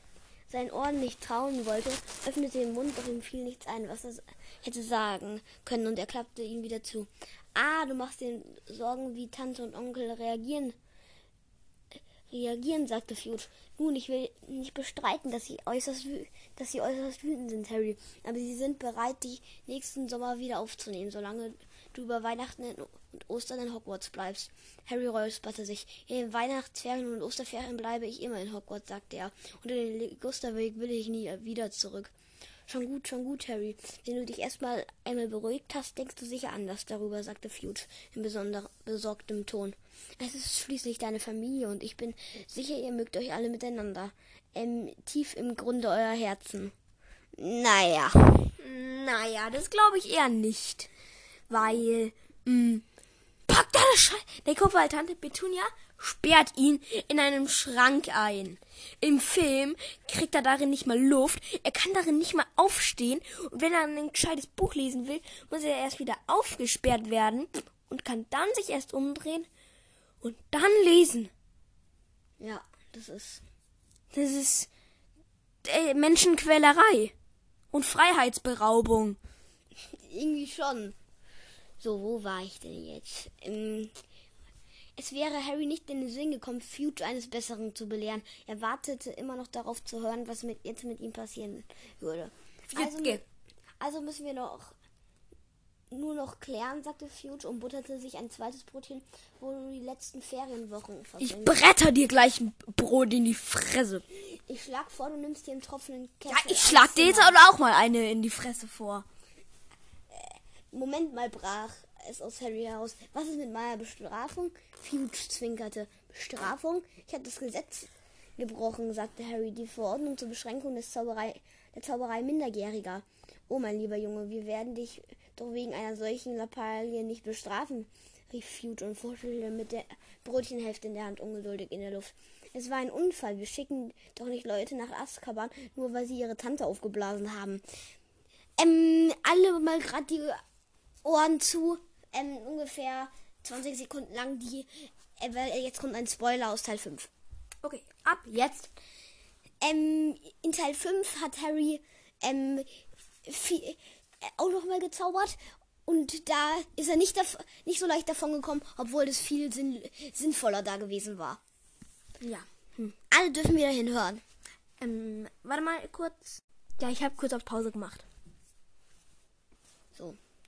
S2: seinen Ohren nicht trauen wollte, öffnete den Mund, doch ihm fiel nichts ein, was er hätte sagen können, und er klappte ihn wieder zu. Ah, du machst dir Sorgen, wie Tante und Onkel reagieren reagieren, sagte Fuge. Nun, ich will nicht bestreiten, dass sie äußerst, dass sie äußerst wütend sind, Harry. Aber sie sind bereit, dich nächsten Sommer wieder aufzunehmen, solange du über Weihnachten und Ostern in Hogwarts bleibst. Harry räusperte sich. In den Weihnachtsferien und Osterferien bleibe ich immer in Hogwarts, sagte er. Und in den Ligusterweg will ich nie wieder zurück. Schon gut, schon gut, Harry. Wenn du dich erstmal einmal beruhigt hast, denkst du sicher anders darüber, sagte Fuge in besonder besorgtem Ton. Es ist schließlich deine Familie und ich bin sicher, ihr mögt euch alle miteinander. Ähm, tief im Grunde euer Herzen. Naja.
S1: naja, das glaube ich eher nicht. Weil, mh, packt da das Scheiß. Der Kumpel Tante Petunia sperrt ihn in einem Schrank ein. Im Film kriegt er darin nicht mal Luft, er kann darin nicht mal aufstehen und wenn er ein gescheites Buch lesen will, muss er erst wieder aufgesperrt werden und kann dann sich erst umdrehen und dann lesen.
S2: Ja, das ist.
S1: Das ist äh, Menschenquälerei und Freiheitsberaubung.
S2: Irgendwie schon. So, wo war ich denn jetzt? Ähm, es wäre Harry nicht in den Sinn gekommen, Fuge eines Besseren zu belehren. Er wartete immer noch darauf zu hören, was mit, jetzt mit ihm passieren würde. Also, also müssen wir noch nur noch klären, sagte Fuge und butterte sich ein zweites Brötchen, wo du die letzten Ferienwochen
S1: Ich
S2: verbringst.
S1: bretter dir gleich ein Brot in die Fresse.
S2: Ich schlag vor, du nimmst dir einen tropfenden
S1: Ja,
S2: Kessel.
S1: ich schlag dir jetzt aber auch mal eine in die Fresse vor.
S2: Moment mal, brach es aus Harry heraus. Was ist mit meiner Bestrafung? Fuge zwinkerte. Bestrafung? Ich habe das Gesetz gebrochen, sagte Harry. Die Verordnung zur Beschränkung des Zauberei, der Zauberei Minderjähriger. Oh, mein lieber Junge, wir werden dich doch wegen einer solchen Lappalie nicht bestrafen, rief Fuge und fuchtelte mit der Brötchenhälfte in der Hand ungeduldig in der Luft. Es war ein Unfall. Wir schicken doch nicht Leute nach Azkaban, nur weil sie ihre Tante aufgeblasen haben. Ähm, alle mal gerade die Ohren zu. Ähm, ungefähr 20 Sekunden lang die. Äh, weil jetzt kommt ein Spoiler aus Teil 5.
S1: Okay, ab jetzt.
S2: Ähm, in Teil 5 hat Harry ähm, viel, äh, auch noch mal gezaubert. Und da ist er nicht, nicht so leicht davon gekommen, obwohl das viel sinn sinnvoller da gewesen war.
S1: Ja. Hm.
S2: Alle dürfen wieder hinhören.
S1: Ähm, warte mal kurz. Ja, ich habe kurz auf Pause gemacht.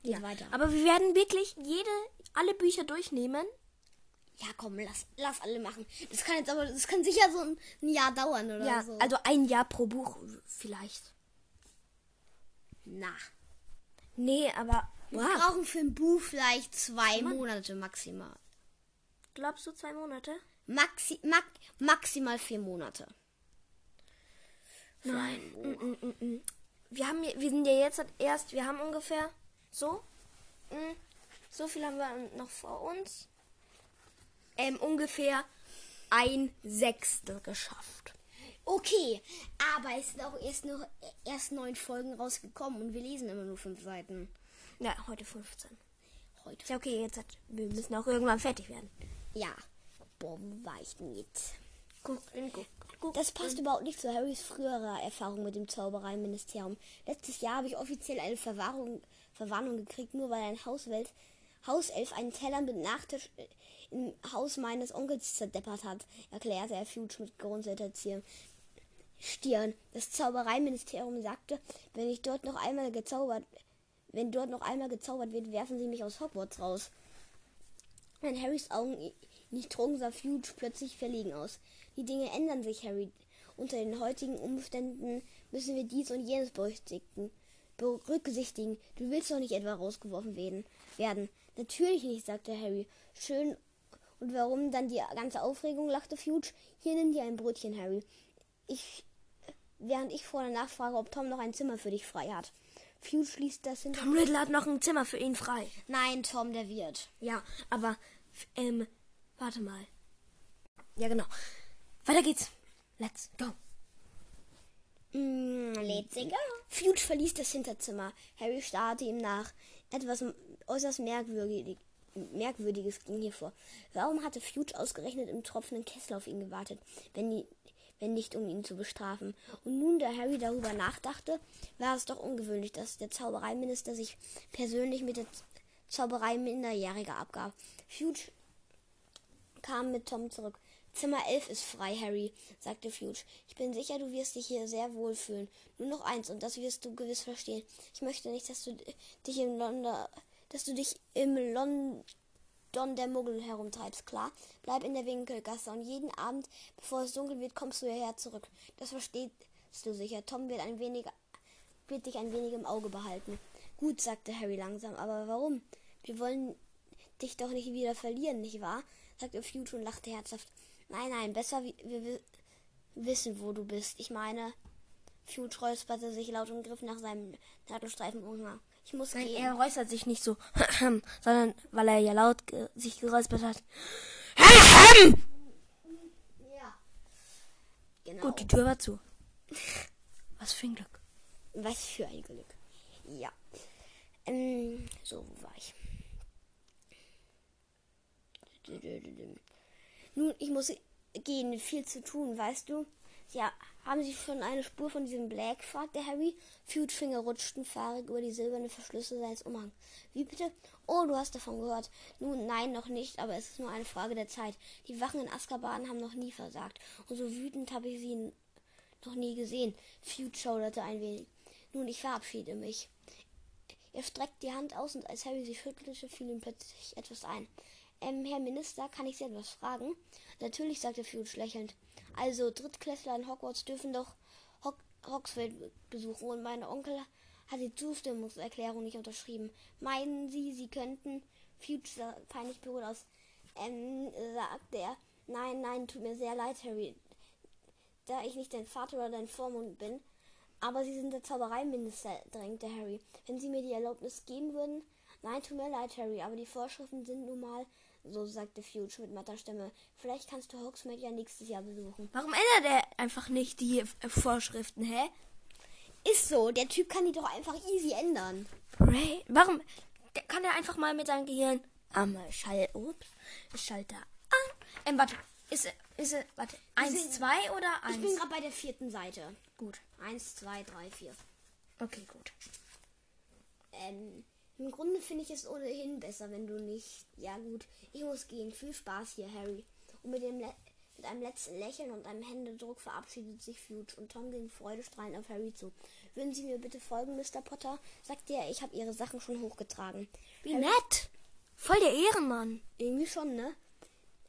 S2: Geht
S1: Ja.
S2: weiter.
S1: Aber wir werden wirklich jede, alle Bücher durchnehmen.
S2: ja, komm, lass, lass alle machen. Das kann jetzt aber, das kann sicher so ein, ein Jahr dauern oder
S1: Ja,
S2: so.
S1: also ein Jahr pro Buch vielleicht.
S2: na.
S1: Nee, aber
S2: Wir
S1: wow.
S2: brauchen für ein Buch vielleicht zwei Monate maximal.
S1: glaubst du zwei Monate?
S2: Maxi max maximal vier Monate. Für ein Buch.
S1: Mm, mm, mm. Wir haben, wir sind ja jetzt erst, wir haben ungefähr so, mm, so viel haben wir noch vor uns. Ähm, ungefähr ein Sechstel geschafft.
S2: Okay, aber es sind auch erst noch erst neun Folgen rausgekommen und wir lesen immer nur fünf Seiten.
S1: Ja, heute 15.
S2: Heute.
S1: Ist ja okay, jetzt hat, wir müssen auch irgendwann fertig werden.
S2: Ja. Ich denn jetzt?
S1: Guck, guck, guck.
S2: Das passt überhaupt nicht zu Harrys früherer Erfahrung mit dem Zaubereiministerium. Letztes Jahr habe ich offiziell eine Verwahrung, Verwarnung gekriegt, nur weil ein Hauswelt, Hauself einen Teller mit Nachtisch im Haus meines Onkels zerdeppert hat, erklärte er Fuge mit gerunzelter Stirn. Das Zaubereiministerium sagte, wenn ich dort noch einmal gezaubert, wenn dort noch einmal gezaubert wird, werfen sie mich aus Hogwarts raus. Wenn Harrys Augen nicht trugen, sah Fuge plötzlich verlegen aus. Die Dinge ändern sich, Harry. Unter den heutigen Umständen müssen wir dies und jenes berücksichtigen. Berücksichtigen. Du willst doch nicht etwa rausgeworfen werden. werden. Natürlich nicht, sagte Harry. Schön. Und warum dann die ganze Aufregung? lachte Fuge. Hier nimm dir ein Brötchen, Harry. Ich, während ich vorne nachfrage, ob Tom noch ein Zimmer für dich frei hat. Fuge schließt das hinter.
S1: Tom Riddle hat noch ein Zimmer für ihn frei.
S2: Nein, Tom, der wird.
S1: Ja, aber, ähm, warte mal. Ja, genau. Weiter geht's. Let's go.
S2: Mm, go. Fuge verließ das Hinterzimmer. Harry starrte ihm nach. Etwas äußerst merkwürdig, Merkwürdiges ging hier vor. Warum hatte Fuge ausgerechnet im tropfenden Kessel auf ihn gewartet, wenn, die, wenn nicht um ihn zu bestrafen? Und nun, da Harry darüber nachdachte, war es doch ungewöhnlich, dass der Zaubereiminister sich persönlich mit der Zauberei Minderjähriger abgab. Fuge kam mit Tom zurück. Zimmer 11 ist frei, Harry, sagte Fuge. Ich bin sicher, du wirst dich hier sehr wohl fühlen. Nur noch eins, und das wirst du gewiss verstehen. Ich möchte nicht, dass du dich im London, dass du dich im London der Muggel herumtreibst, klar? Bleib in der Winkelgasse und jeden Abend, bevor es dunkel wird, kommst du hierher zurück. Das verstehst du sicher. Tom wird ein wenig, wird dich ein wenig im Auge behalten. Gut, sagte Harry langsam, aber warum? Wir wollen dich doch nicht wieder verlieren, nicht wahr? sagte Fuge und lachte herzhaft. Nein, nein, besser wir, wir wissen, wo du bist. Ich meine, Fuge räusperte sich laut und griff nach seinem Nadelstreifen Hunger. Ich muss
S1: Nein,
S2: gehen.
S1: er räuspert sich nicht so, sondern weil er ja laut ge sich geräuspert hat.
S2: Ja. Genau.
S1: Gut, die Tür war zu. Was für ein Glück.
S2: Was für ein Glück. Ja. Ähm, so, wo war ich? Nun, ich muss gehen, viel zu tun, weißt du? Ja, haben Sie schon eine Spur von diesem Black? fragte Harry. Finger rutschten fahrig über die silbernen Verschlüsse seines Umhangs. Wie bitte? Oh, du hast davon gehört. Nun, nein, noch nicht, aber es ist nur eine Frage der Zeit. Die Wachen in Azkaban haben noch nie versagt. Und so wütend habe ich sie noch nie gesehen. Feud schauderte ein wenig. Nun, ich verabschiede mich. Er streckte die Hand aus und als Harry sie schüttelte, fiel ihm plötzlich etwas ein. Ähm, Herr Minister, kann ich Sie etwas fragen? Natürlich, sagte Fuge lächelnd. Also, Drittklässler in Hogwarts dürfen doch Hog Hogsfield besuchen und mein Onkel hat die Zustimmungserklärung nicht unterschrieben. Meinen Sie, Sie könnten? Sah peinlich berührt aus. Ähm, sagte er. Nein, nein, tut mir sehr leid, Harry, da ich nicht dein Vater oder dein Vormund bin. Aber Sie sind der Zaubereiminister, drängte Harry. Wenn Sie mir die Erlaubnis geben würden. Nein, tut mir leid, Harry, aber die Vorschriften sind nun mal so sagte Fuge mit matter Stimme. Vielleicht kannst du Hogsmeade ja nächstes Jahr besuchen.
S1: Warum ändert er einfach nicht die äh, Vorschriften, hä?
S2: Ist so, der Typ kann die doch einfach easy ändern.
S1: Ray, warum kann er einfach mal mit seinem Gehirn am Schall, ups, Schalter an? Ähm, warte, ist ist warte, eins, zwei oder eins?
S2: Ich bin gerade bei der vierten Seite.
S1: Gut.
S2: Eins, zwei, drei, vier.
S1: Okay, gut.
S2: Ähm, im Grunde finde ich es ohnehin besser, wenn du nicht. Ja gut, ich muss gehen. Viel Spaß hier, Harry. Und mit, dem mit einem letzten Lächeln und einem Händedruck verabschiedet sich Fuge und Tom ging freudestrahlend auf Harry zu. Würden Sie mir bitte folgen, Mr. Potter? sagte er, ich habe Ihre Sachen schon hochgetragen.
S1: Wie Harry nett! Voll der Ehrenmann.
S2: Irgendwie schon, ne?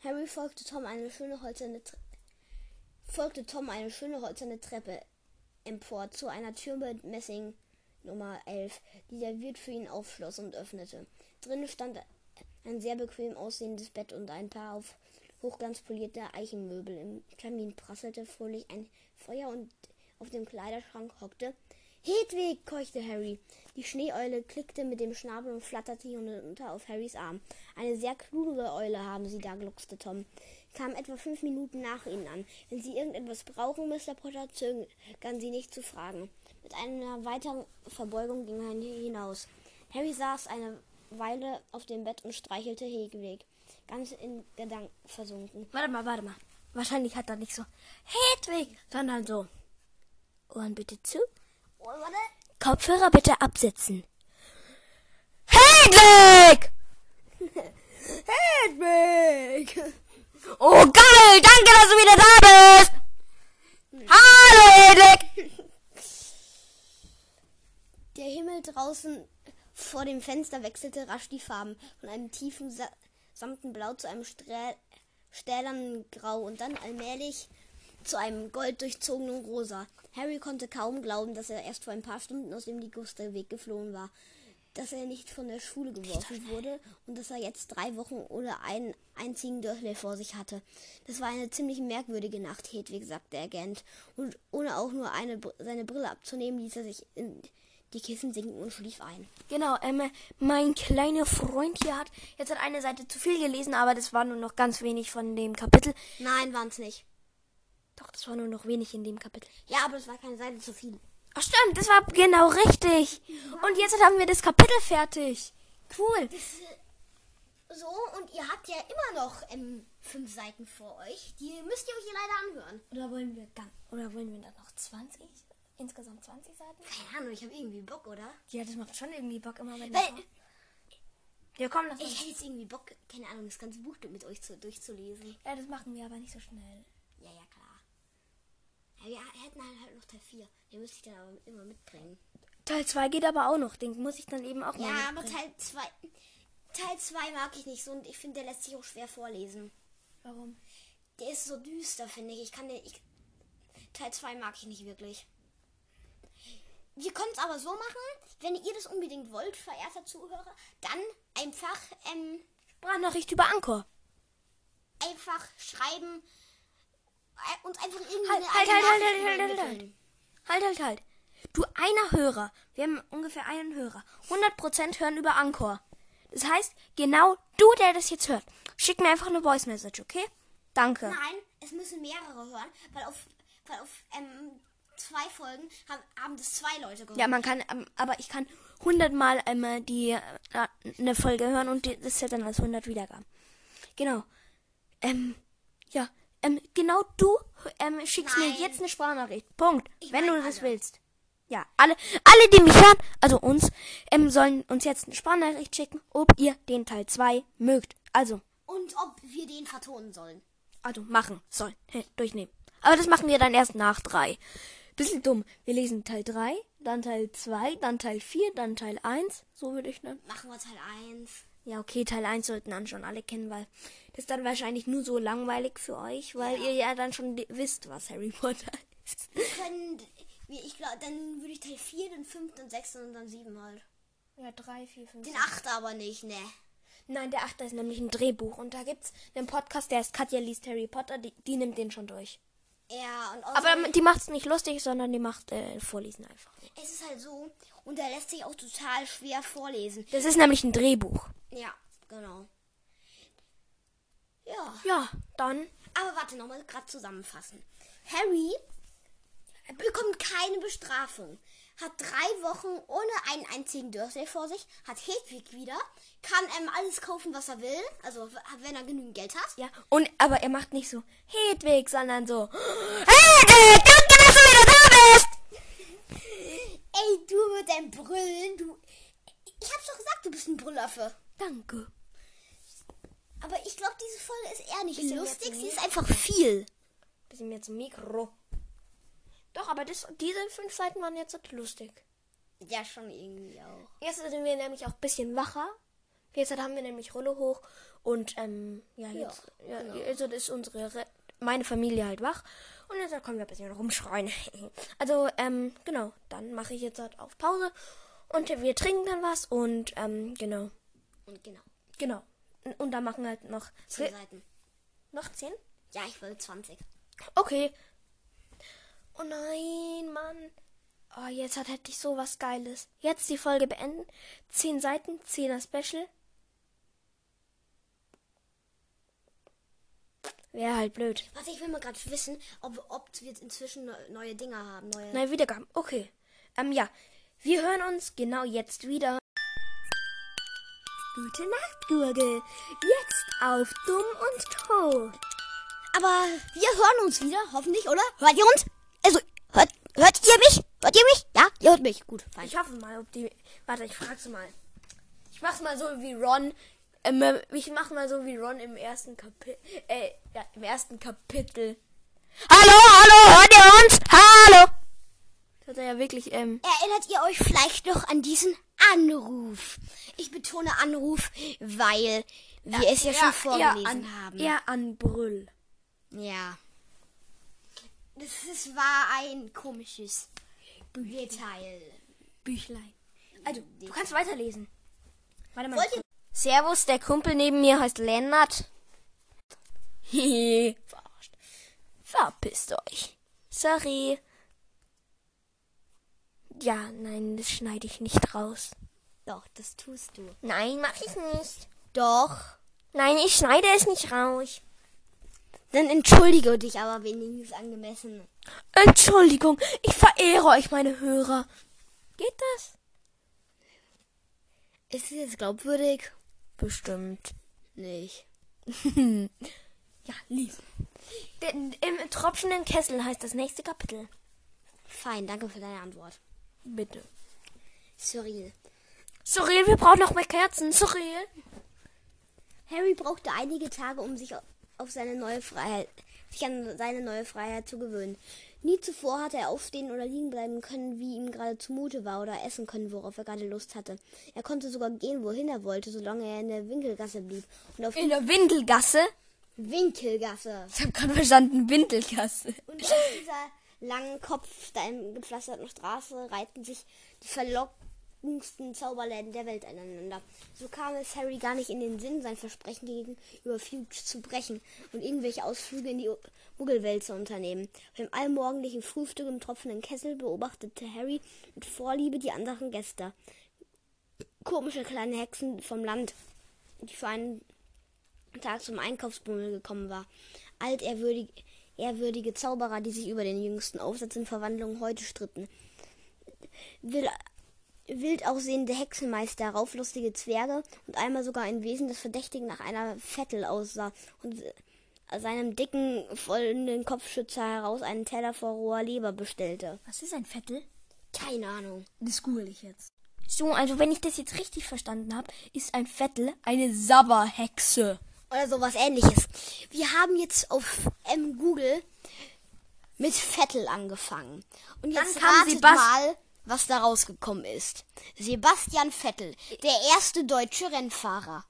S2: Harry folgte Tom eine schöne holzerne Tre folgte Tom eine schöne holzerne Treppe empor zu einer Tür mit Messing Nummer 11, die der Wirt für ihn aufschloss und öffnete. Drinnen stand ein sehr bequem aussehendes Bett und ein paar auf Hochglanz polierte Eichenmöbel. Im Kamin prasselte fröhlich ein Feuer und auf dem Kleiderschrank hockte. Hedwig! keuchte Harry. Die Schneeeule klickte mit dem Schnabel und flatterte hinunter auf Harrys Arm. Eine sehr kluge Eule haben Sie da, gluckste Tom. Kam etwa fünf Minuten nach ihnen an. Wenn Sie irgendetwas brauchen, Mr. Potter, zögern Sie nicht zu fragen. Mit einer weiteren Verbeugung ging er hinaus. Harry saß eine Weile auf dem Bett und streichelte Hedwig, ganz in Gedanken versunken.
S1: Warte mal, warte mal. Wahrscheinlich hat er nicht so Hedwig, sondern so Ohren bitte zu.
S2: Oh, warte.
S1: Kopfhörer bitte absetzen. Hedwig!
S2: Hedwig!
S1: Oh, geil! Danke, dass du wieder da bist! Hallo, Hedwig!
S2: Der Himmel draußen vor dem Fenster wechselte rasch die Farben von einem tiefen sa samten Blau zu einem stählernen Grau und dann allmählich zu einem golddurchzogenen Rosa. Harry konnte kaum glauben, dass er erst vor ein paar Stunden aus dem Ligusterweg geflohen war, dass er nicht von der Schule geworfen wurde und dass er jetzt drei Wochen ohne einen einzigen Durchlay vor sich hatte. Das war eine ziemlich merkwürdige Nacht, Hedwig, sagte er gähnend, und ohne auch nur eine, seine Brille abzunehmen, ließ er sich in die Kissen sinken und schlief ein.
S1: Genau, ähm, mein kleiner Freund hier hat jetzt hat eine Seite zu viel gelesen, aber das war nur noch ganz wenig von dem Kapitel.
S2: Nein, waren's nicht.
S1: Doch, das war nur noch wenig in dem Kapitel.
S2: Ja, aber es war keine Seite zu viel.
S1: Ach stimmt, das war genau richtig. Und jetzt haben wir das Kapitel fertig. Cool.
S2: So, und ihr habt ja immer noch ähm, fünf Seiten vor euch. Die müsst ihr euch hier leider anhören.
S1: Oder wollen wir dann, oder wollen wir dann noch 20? Insgesamt 20 Seiten?
S2: Keine Ahnung, ich habe irgendwie Bock, oder?
S1: Ja, das macht schon irgendwie Bock immer, wenn
S2: Weil
S1: Ja, komm, lass
S2: ich hätte jetzt irgendwie Bock, keine Ahnung, das ganze Buch mit euch zu, durchzulesen.
S1: Ja, das machen wir aber nicht so schnell.
S2: Ja, ja, klar. Ja, wir hätten halt, halt noch Teil 4. Den müsste ich dann aber immer mitbringen.
S1: Teil 2 geht aber auch noch. Den muss ich dann eben auch mal
S2: Ja, aber. Teil 2 Teil 2 mag ich nicht so und ich finde, der lässt sich auch schwer vorlesen.
S1: Warum?
S2: Der ist so düster, finde ich. Ich kann den. Ich, Teil 2 mag ich nicht wirklich. Wir können es aber so machen, wenn ihr das unbedingt wollt, verehrter Zuhörer, dann einfach, ähm,
S1: Sprachnachricht über Anchor.
S2: einfach schreiben, äh, uns einfach irgendwie
S1: Halt, halt, halt, halt,
S2: Nachricht
S1: halt, halt,
S2: übermitteln.
S1: Halt, halt, halt. Du einer Hörer. Wir haben ungefähr einen Hörer. 100% hören über Anchor. Das heißt, genau du, der das jetzt hört, schick mir einfach eine Voice Message, okay? Danke.
S2: Nein, es müssen mehrere hören, weil auf, weil auf ähm, zwei Folgen haben, haben das zwei Leute gehört.
S1: Ja, man kann, ähm, aber ich kann 100 Mal ähm, die äh, eine Folge hören und die, das zählt dann als 100 Wiedergaben. Genau. Ähm, ja, ähm, genau du ähm, schickst mir
S2: Nein.
S1: jetzt eine Sprachnachricht. Punkt.
S2: Ich
S1: wenn du das
S2: alle.
S1: willst. Ja, alle, alle, die mich hören, also uns, ähm, sollen uns jetzt eine Sprachnachricht schicken, ob ihr den Teil 2 mögt. Also,
S2: Und ob wir den vertonen sollen.
S1: also machen sollen, durchnehmen. Aber das machen wir dann erst nach 3. Bisschen dumm. Wir lesen Teil 3, dann Teil 2, dann Teil 4, dann Teil 1. So würde ich dann.
S2: Machen wir Teil 1.
S1: Ja, okay, Teil 1 sollten dann schon alle kennen, weil das ist dann wahrscheinlich nur so langweilig für euch, weil ihr ja dann schon wisst, was Harry Potter ist.
S2: Wir können, ich glaube, dann würde ich Teil 4, den 5., den 6. und dann 7 halt.
S1: Ja, 3, 4, 5.
S2: Den 8. aber nicht, ne.
S1: Nein, der 8. ist nämlich ein Drehbuch und da gibt's einen Podcast, der heißt Katja liest Harry Potter, die, die nimmt den schon durch.
S2: Ja, und
S1: Aber die macht's nicht lustig, sondern die macht äh, Vorlesen einfach.
S2: es ist halt so, und der lässt sich auch total schwer vorlesen.
S1: Das ist nämlich ein Drehbuch.
S2: Ja, genau. Ja.
S1: Ja, dann.
S2: Aber warte, nochmal gerade zusammenfassen. Harry bekommt keine Bestrafung. Hat drei Wochen ohne einen einzigen Dursley vor sich. Hat Hedwig wieder. Kann ähm, alles kaufen, was er will. Also, wenn er genügend Geld hat.
S1: Ja, und aber er macht nicht so Hedwig, sondern so Hedwig, danke, dass du wieder da bist.
S2: Ey, du mit deinem Brüllen, du. Ich hab's doch gesagt, du bist ein Brüllaffe.
S1: Danke.
S2: Aber ich glaube, diese Folge ist eher nicht
S1: Bisschen
S2: lustig. Sie ist einfach viel.
S1: Bisschen mehr zum Mikro. Doch, aber das, diese fünf Seiten waren jetzt lustig.
S2: Ja, schon irgendwie auch.
S1: Jetzt sind wir nämlich auch ein bisschen wacher. Jetzt haben wir nämlich Rolle hoch und ähm, ja, jetzt ja, also das ist unsere Re meine Familie halt wach und jetzt können wir ein bisschen rumschreien. also ähm, genau, dann mache ich jetzt halt auf Pause und wir trinken dann was und ähm, genau,
S2: Und genau.
S1: genau und dann machen wir halt noch
S2: Zehn Seiten.
S1: noch zehn.
S2: Ja, ich will 20.
S1: Okay. Oh nein, Mann. Oh, jetzt hat, hätte ich so was Geiles. Jetzt die Folge beenden. Zehn Seiten, zehner Special. Wäre halt blöd.
S2: Warte, ich will mal gerade wissen, ob, ob wir jetzt inzwischen ne- neue Dinge haben. Neue.
S1: Neue Wiedergaben. Okay. Ähm, ja. Wir hören uns genau jetzt wieder. Gute Nacht, Gurgel. Jetzt auf Dumm und Tot.
S2: Aber wir hören uns wieder, hoffentlich, oder? Hört ihr uns? Also, hört, hört ihr mich? Hört ihr mich? Ja, ihr hört mich. Gut, fein.
S1: Ich hoffe mal, ob die. Warte, ich frage sie mal. Ich mach's mal so wie Ron. Ähm, äh, ich mach mal so wie Ron im ersten Kapitel. Äh, ja, im ersten Kapitel. Hallo, hallo, hört ihr uns? Hallo! Das hat er ja wirklich, ähm.
S2: Erinnert ihr euch vielleicht noch an diesen Anruf? Ich betone Anruf, weil wir es ja, schon vorgelesen
S1: eher an,
S2: haben.
S1: Eher an Brüll.
S2: Ja. Das ist, war ein komisches Detail.
S1: Büchlein. Also, du kannst weiterlesen. Warte mal.
S2: Wollt
S1: Servus, der Kumpel neben mir heißt Lennart. Hehe, verarscht. Verpisst euch. Sorry. Ja, nein, das schneide ich nicht raus.
S2: Doch, das tust du.
S1: Nein, mach ich nicht.
S2: Doch.
S1: Nein, ich schneide es nicht raus.
S2: Dann entschuldige dich aber wenigstens angemessen.
S1: Entschuldigung, ich verehre euch, meine Hörer. Geht das?
S2: Ist es jetzt glaubwürdig?
S1: Bestimmt.
S2: Nicht.
S1: Ja, lies. Im tropfenden Kessel heißt das nächste Kapitel.
S2: Fein, danke für deine Antwort.
S1: Bitte.
S2: Surreal.
S1: Surreal, wir brauchen noch mehr Kerzen. Surreal.
S2: Harry brauchte einige Tage, um sich auf seine neue Freiheit, sich an seine neue Freiheit zu gewöhnen. Nie zuvor hatte er aufstehen oder liegen bleiben können, wie ihm gerade zumute war, oder essen können, worauf er gerade Lust hatte. Er konnte sogar gehen, wohin er wollte, solange er in der Winkelgasse blieb. Und auf
S1: In der Windelgasse.
S2: Winkelgasse.
S1: Ich habe gerade verstanden, Windelgasse.
S2: Und auf dieser langen, kopfsteingepflasterten Straße reihten sich die verlockendsten Zauberläden der Welt aneinander. So kam es Harry gar nicht in den Sinn, sein Versprechen gegenüber Fuchs zu brechen und irgendwelche Ausflüge in die Muggelwelt zu unternehmen. Beim allmorgendlichen Frühstück im tropfenden Kessel beobachtete Harry mit Vorliebe die anderen Gäste. Komische kleine Hexen vom Land, die für einen Tag zum Einkaufsbummel gekommen war. Altehrwürdige ehrwürdige Zauberer, die sich über den jüngsten Aufsatz in Verwandlung heute stritten. Will, wild aussehende Hexenmeister, rauflustige Zwerge und einmal sogar ein Wesen, das verdächtig nach einer Vettel aussah und seinem dicken, vollen Kopfschützer heraus einen Teller vor roher Leber bestellte.
S1: Was ist ein Vettel?
S2: Keine Ahnung.
S1: Das google ich jetzt. So, also wenn ich das jetzt richtig verstanden habe, ist ein Vettel eine Sabberhexe.
S2: Oder sowas ähnliches. Wir haben jetzt auf ähm, Google mit Vettel angefangen. Und jetzt
S1: Dann kam
S2: ratet
S1: Sebast-
S2: mal, was da rausgekommen ist. Sebastian Vettel, der erste deutsche Rennfahrer.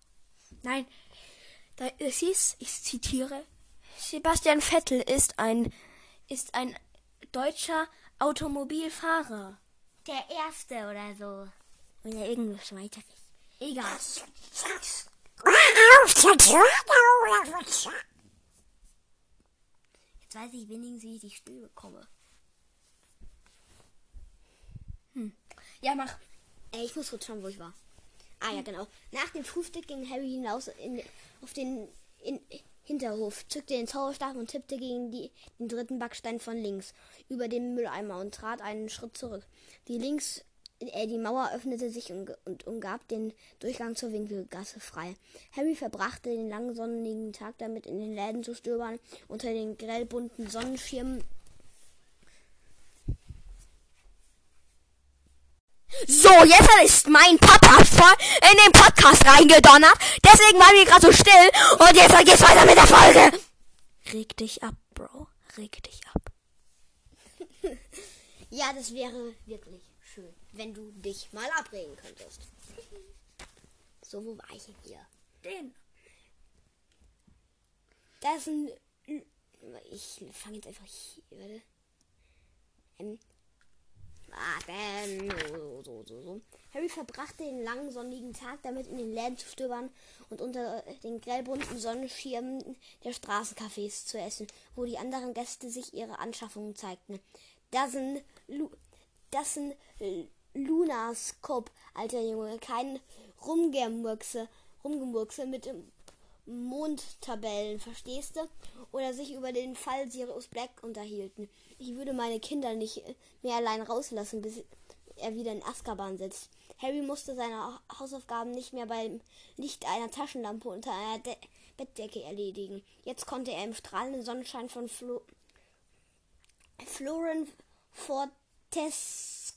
S1: Nein, da es hieß, ich zitiere, Sebastian Vettel ist ein ist ein deutscher Automobilfahrer.
S2: Der erste oder so.
S1: Oder irgendwas weiteres. Egal.
S2: Jetzt weiß ich wenigstens, wie ich die Stimme bekomme.
S1: Ja, mach.
S2: Ey, ich muss kurz schauen, wo ich war. Ah ja, genau. Nach dem Frühstück ging Harry hinaus in, auf den in, Hinterhof, zückte den Zauberstab und tippte gegen die, den dritten Backstein von links über den Mülleimer und trat einen Schritt zurück. Die links äh, die Mauer öffnete sich und, und umgab den Durchgang zur Winkelgasse frei. Harry verbrachte den langen sonnigen Tag damit, in den Läden zu stöbern, unter den grellbunten Sonnenschirmen
S1: So, jetzt ist mein Papa voll in den Podcast reingedonnert. Deswegen waren wir gerade so still. Und jetzt geht's weiter mit der Folge. Reg dich ab, Bro. Reg dich ab.
S2: Ja, das wäre wirklich schön, wenn du dich mal abregen könntest. So, wo war ich denn hier?
S1: Den.
S2: Da ist ein. Ich fange jetzt einfach hier. Warte. Warte. So, so, so, so. Harry verbrachte den langen sonnigen Tag damit, in den Läden zu stöbern und unter den grellbunten Sonnenschirmen der Straßencafés zu essen, wo die anderen Gäste sich ihre Anschaffungen zeigten. Das sind, Lu äh, Lunaskop, alter Junge, kein Rumgemurkse, Rumgemurkse mit Mondtabellen, verstehst du? Oder sich über den Fall Sirius Black unterhielten. Ich würde meine Kinder nicht mehr allein rauslassen, bis er wieder in Azkaban sitzt. Harry musste seine Hausaufgaben nicht mehr beim Licht einer Taschenlampe unter einer De Bettdecke erledigen. Jetzt konnte er im strahlenden Sonnenschein von Flo Floren Fortescues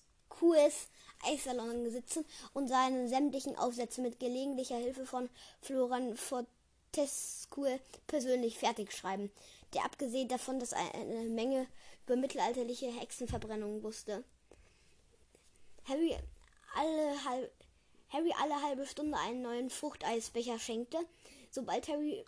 S2: Eissalon sitzen und seine sämtlichen Aufsätze mit gelegentlicher Hilfe von Florian Fortescue persönlich fertig schreiben, der abgesehen davon, dass eine Menge über mittelalterliche Hexenverbrennungen wusste. Harry alle, halb, Harry alle halbe Stunde einen neuen Fruchteisbecher schenkte, sobald Harry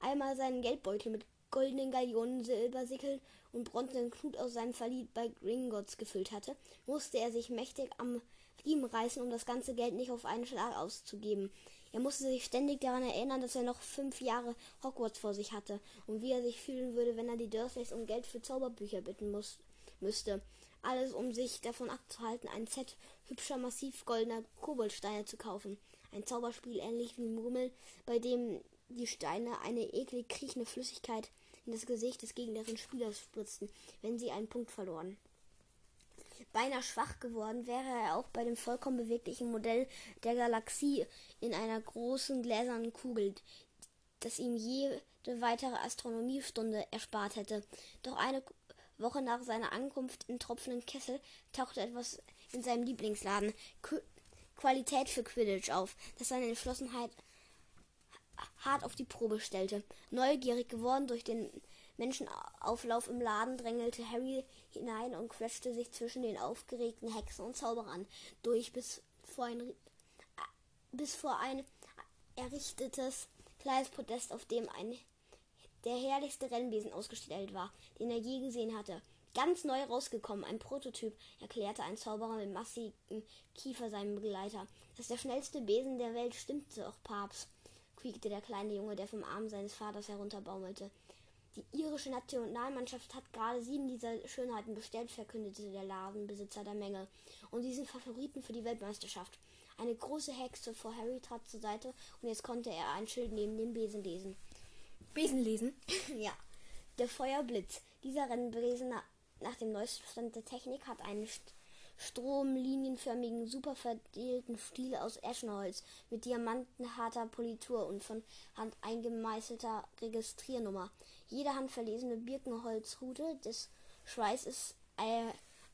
S2: einmal seinen Geldbeutel mit goldenen Gallionen, Silbersickeln und bronzenen Knut aus seinem Verlied bei Gringotts gefüllt hatte, musste er sich mächtig am Riemen reißen, um das ganze Geld nicht auf einen Schlag auszugeben. Er musste sich ständig daran erinnern, dass er noch fünf Jahre Hogwarts vor sich hatte und wie er sich fühlen würde, wenn er die Dursleys um Geld für Zauberbücher bitten muss, müsste. Alles, um sich davon abzuhalten, ein Set hübscher, massiv goldener Koboldsteine zu kaufen. Ein Zauberspiel ähnlich wie Murmel, bei dem die Steine eine eklig kriechende Flüssigkeit in das Gesicht des gegnerischen Spielers spritzten, wenn sie einen Punkt verloren. Beinahe schwach geworden wäre er auch bei dem vollkommen beweglichen Modell der Galaxie in einer großen gläsernen Kugel, das ihm jede weitere Astronomiestunde erspart hätte. Doch eine Woche nach seiner Ankunft in tropfenden Kessel tauchte etwas in seinem Lieblingsladen Qu Qualität für Quidditch auf, das seine Entschlossenheit hart auf die Probe stellte. Neugierig geworden durch den Menschenauflauf im Laden drängelte Harry hinein und quetschte sich zwischen den aufgeregten Hexen und Zauberern durch, bis vor ein, bis vor ein errichtetes kleines Podest, auf dem ein der herrlichste Rennbesen ausgestellt war, den er je gesehen hatte. Ganz neu rausgekommen, ein Prototyp, erklärte ein Zauberer mit massigem Kiefer seinem Begleiter. Das ist der schnellste Besen der Welt, stimmte auch Papst quiekte der kleine Junge, der vom Arm seines Vaters herunterbaumelte. Die irische Nationalmannschaft hat gerade sieben dieser Schönheiten bestellt, verkündete der Ladenbesitzer der Menge. Und sie sind Favoriten für die Weltmeisterschaft. Eine große Hexe vor Harry trat zur Seite und jetzt konnte er ein Schild neben dem Besen lesen.
S1: Besen lesen?
S2: ja. Der Feuerblitz. Dieser Rennbesen nach, dem neuesten Stand der Technik hat einen St stromlinienförmigen, super verdielten Stiel aus Eschenholz mit diamantenharter Politur und von Hand eingemeißelter Registriernummer. Jede handverlesene Birkenholzrute des Schweiß ist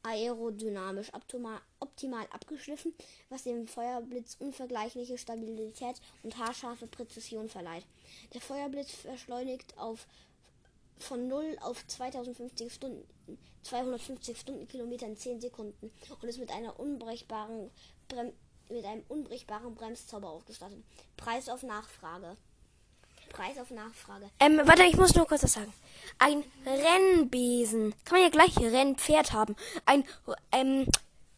S2: aerodynamisch optimal abgeschliffen, was dem Feuerblitz unvergleichliche Stabilität und haarscharfe Präzision verleiht. Der Feuerblitz verschleunigt auf von 0 auf 2050 Stunden, 250 Stundenkilometer in 10 Sekunden und ist mit einer unbrechbaren Brem mit einem unbrechbaren Bremszauber ausgestattet. Preis auf Nachfrage. Preis auf Nachfrage.
S1: Ähm, warte, ich muss nur kurz was sagen. Ein Rennbesen. Kann man ja gleich Rennpferd haben. Ein, ähm,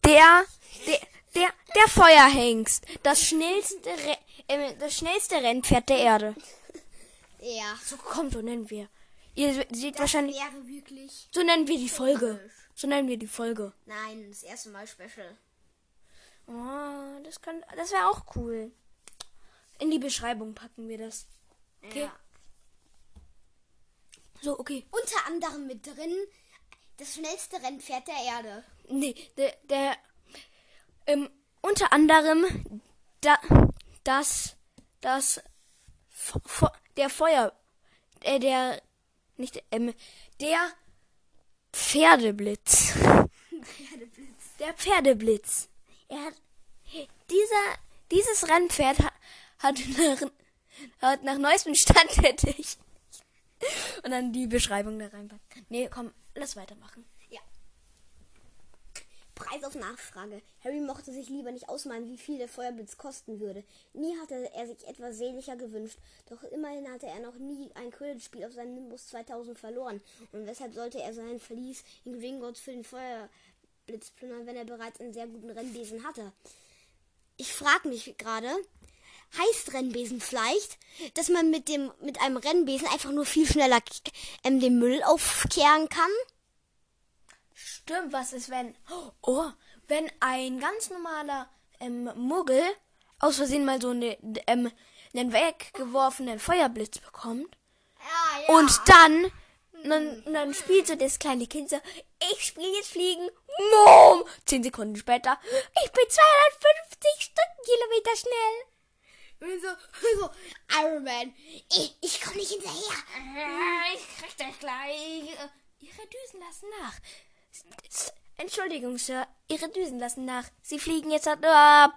S1: der, der, der, der Feuerhengst. Das schnellste, Re äh, das schnellste Rennpferd der Erde.
S2: Ja.
S1: So, komm, so nennen wir. Ihr seht
S2: Das
S1: wahrscheinlich.
S2: wäre wirklich.
S1: So nennen wir die Folge.
S2: komisch.
S1: So nennen wir die Folge.
S2: Nein, das erste Mal Special.
S1: Oh, das kann, das wäre auch cool. In die Beschreibung packen wir das. Okay.
S2: Ja.
S1: So, okay.
S2: Unter anderem mit drin das schnellste Rennpferd der Erde.
S1: Nee, der, der ähm, unter anderem da, das, das, der Feuer, äh, der, nicht, ähm, der Pferdeblitz. Der Pferdeblitz. Er hat, dieser, dieses Rennpferd hat, hat nach, hat nach neuestem Stand der Technik. Und dann die Beschreibung da reinpacken. Nee, komm, lass weitermachen.
S2: Ja. Preis auf Nachfrage. Harry mochte sich lieber nicht ausmalen, wie viel der Feuerblitz kosten würde. Nie hatte er sich etwas sehnlicher gewünscht, doch immerhin hatte er noch nie ein Quidditch-Spiel auf seinem Nimbus 2000 verloren. Und weshalb sollte er seinen Verlies in Gringotts für den Feuerblitz plündern, wenn er bereits einen sehr guten Rennbesen hatte? Ich frage mich gerade, heißt Rennbesen vielleicht, dass man mit dem mit einem Rennbesen einfach nur viel schneller ähm, den Müll aufkehren kann?
S1: Stimmt, was ist, wenn. Oh, wenn ein ganz normaler ähm, Muggel aus Versehen mal so eine, ähm, einen weggeworfenen Feuerblitz bekommt
S2: Ja,
S1: und dann, dann, dann spielt so das kleine Kind so, ich spiele jetzt Fliegen, Mom! Zehn Sekunden später, ich bin 250 Stundenkilometer schnell.
S2: Und so, so, Iron Man, ich, ich komme nicht hinterher.
S1: Ich krieg das gleich. Ihre Düsen lassen nach. Entschuldigung, Sir, Ihre Düsen lassen nach. Sie fliegen jetzt. Ah,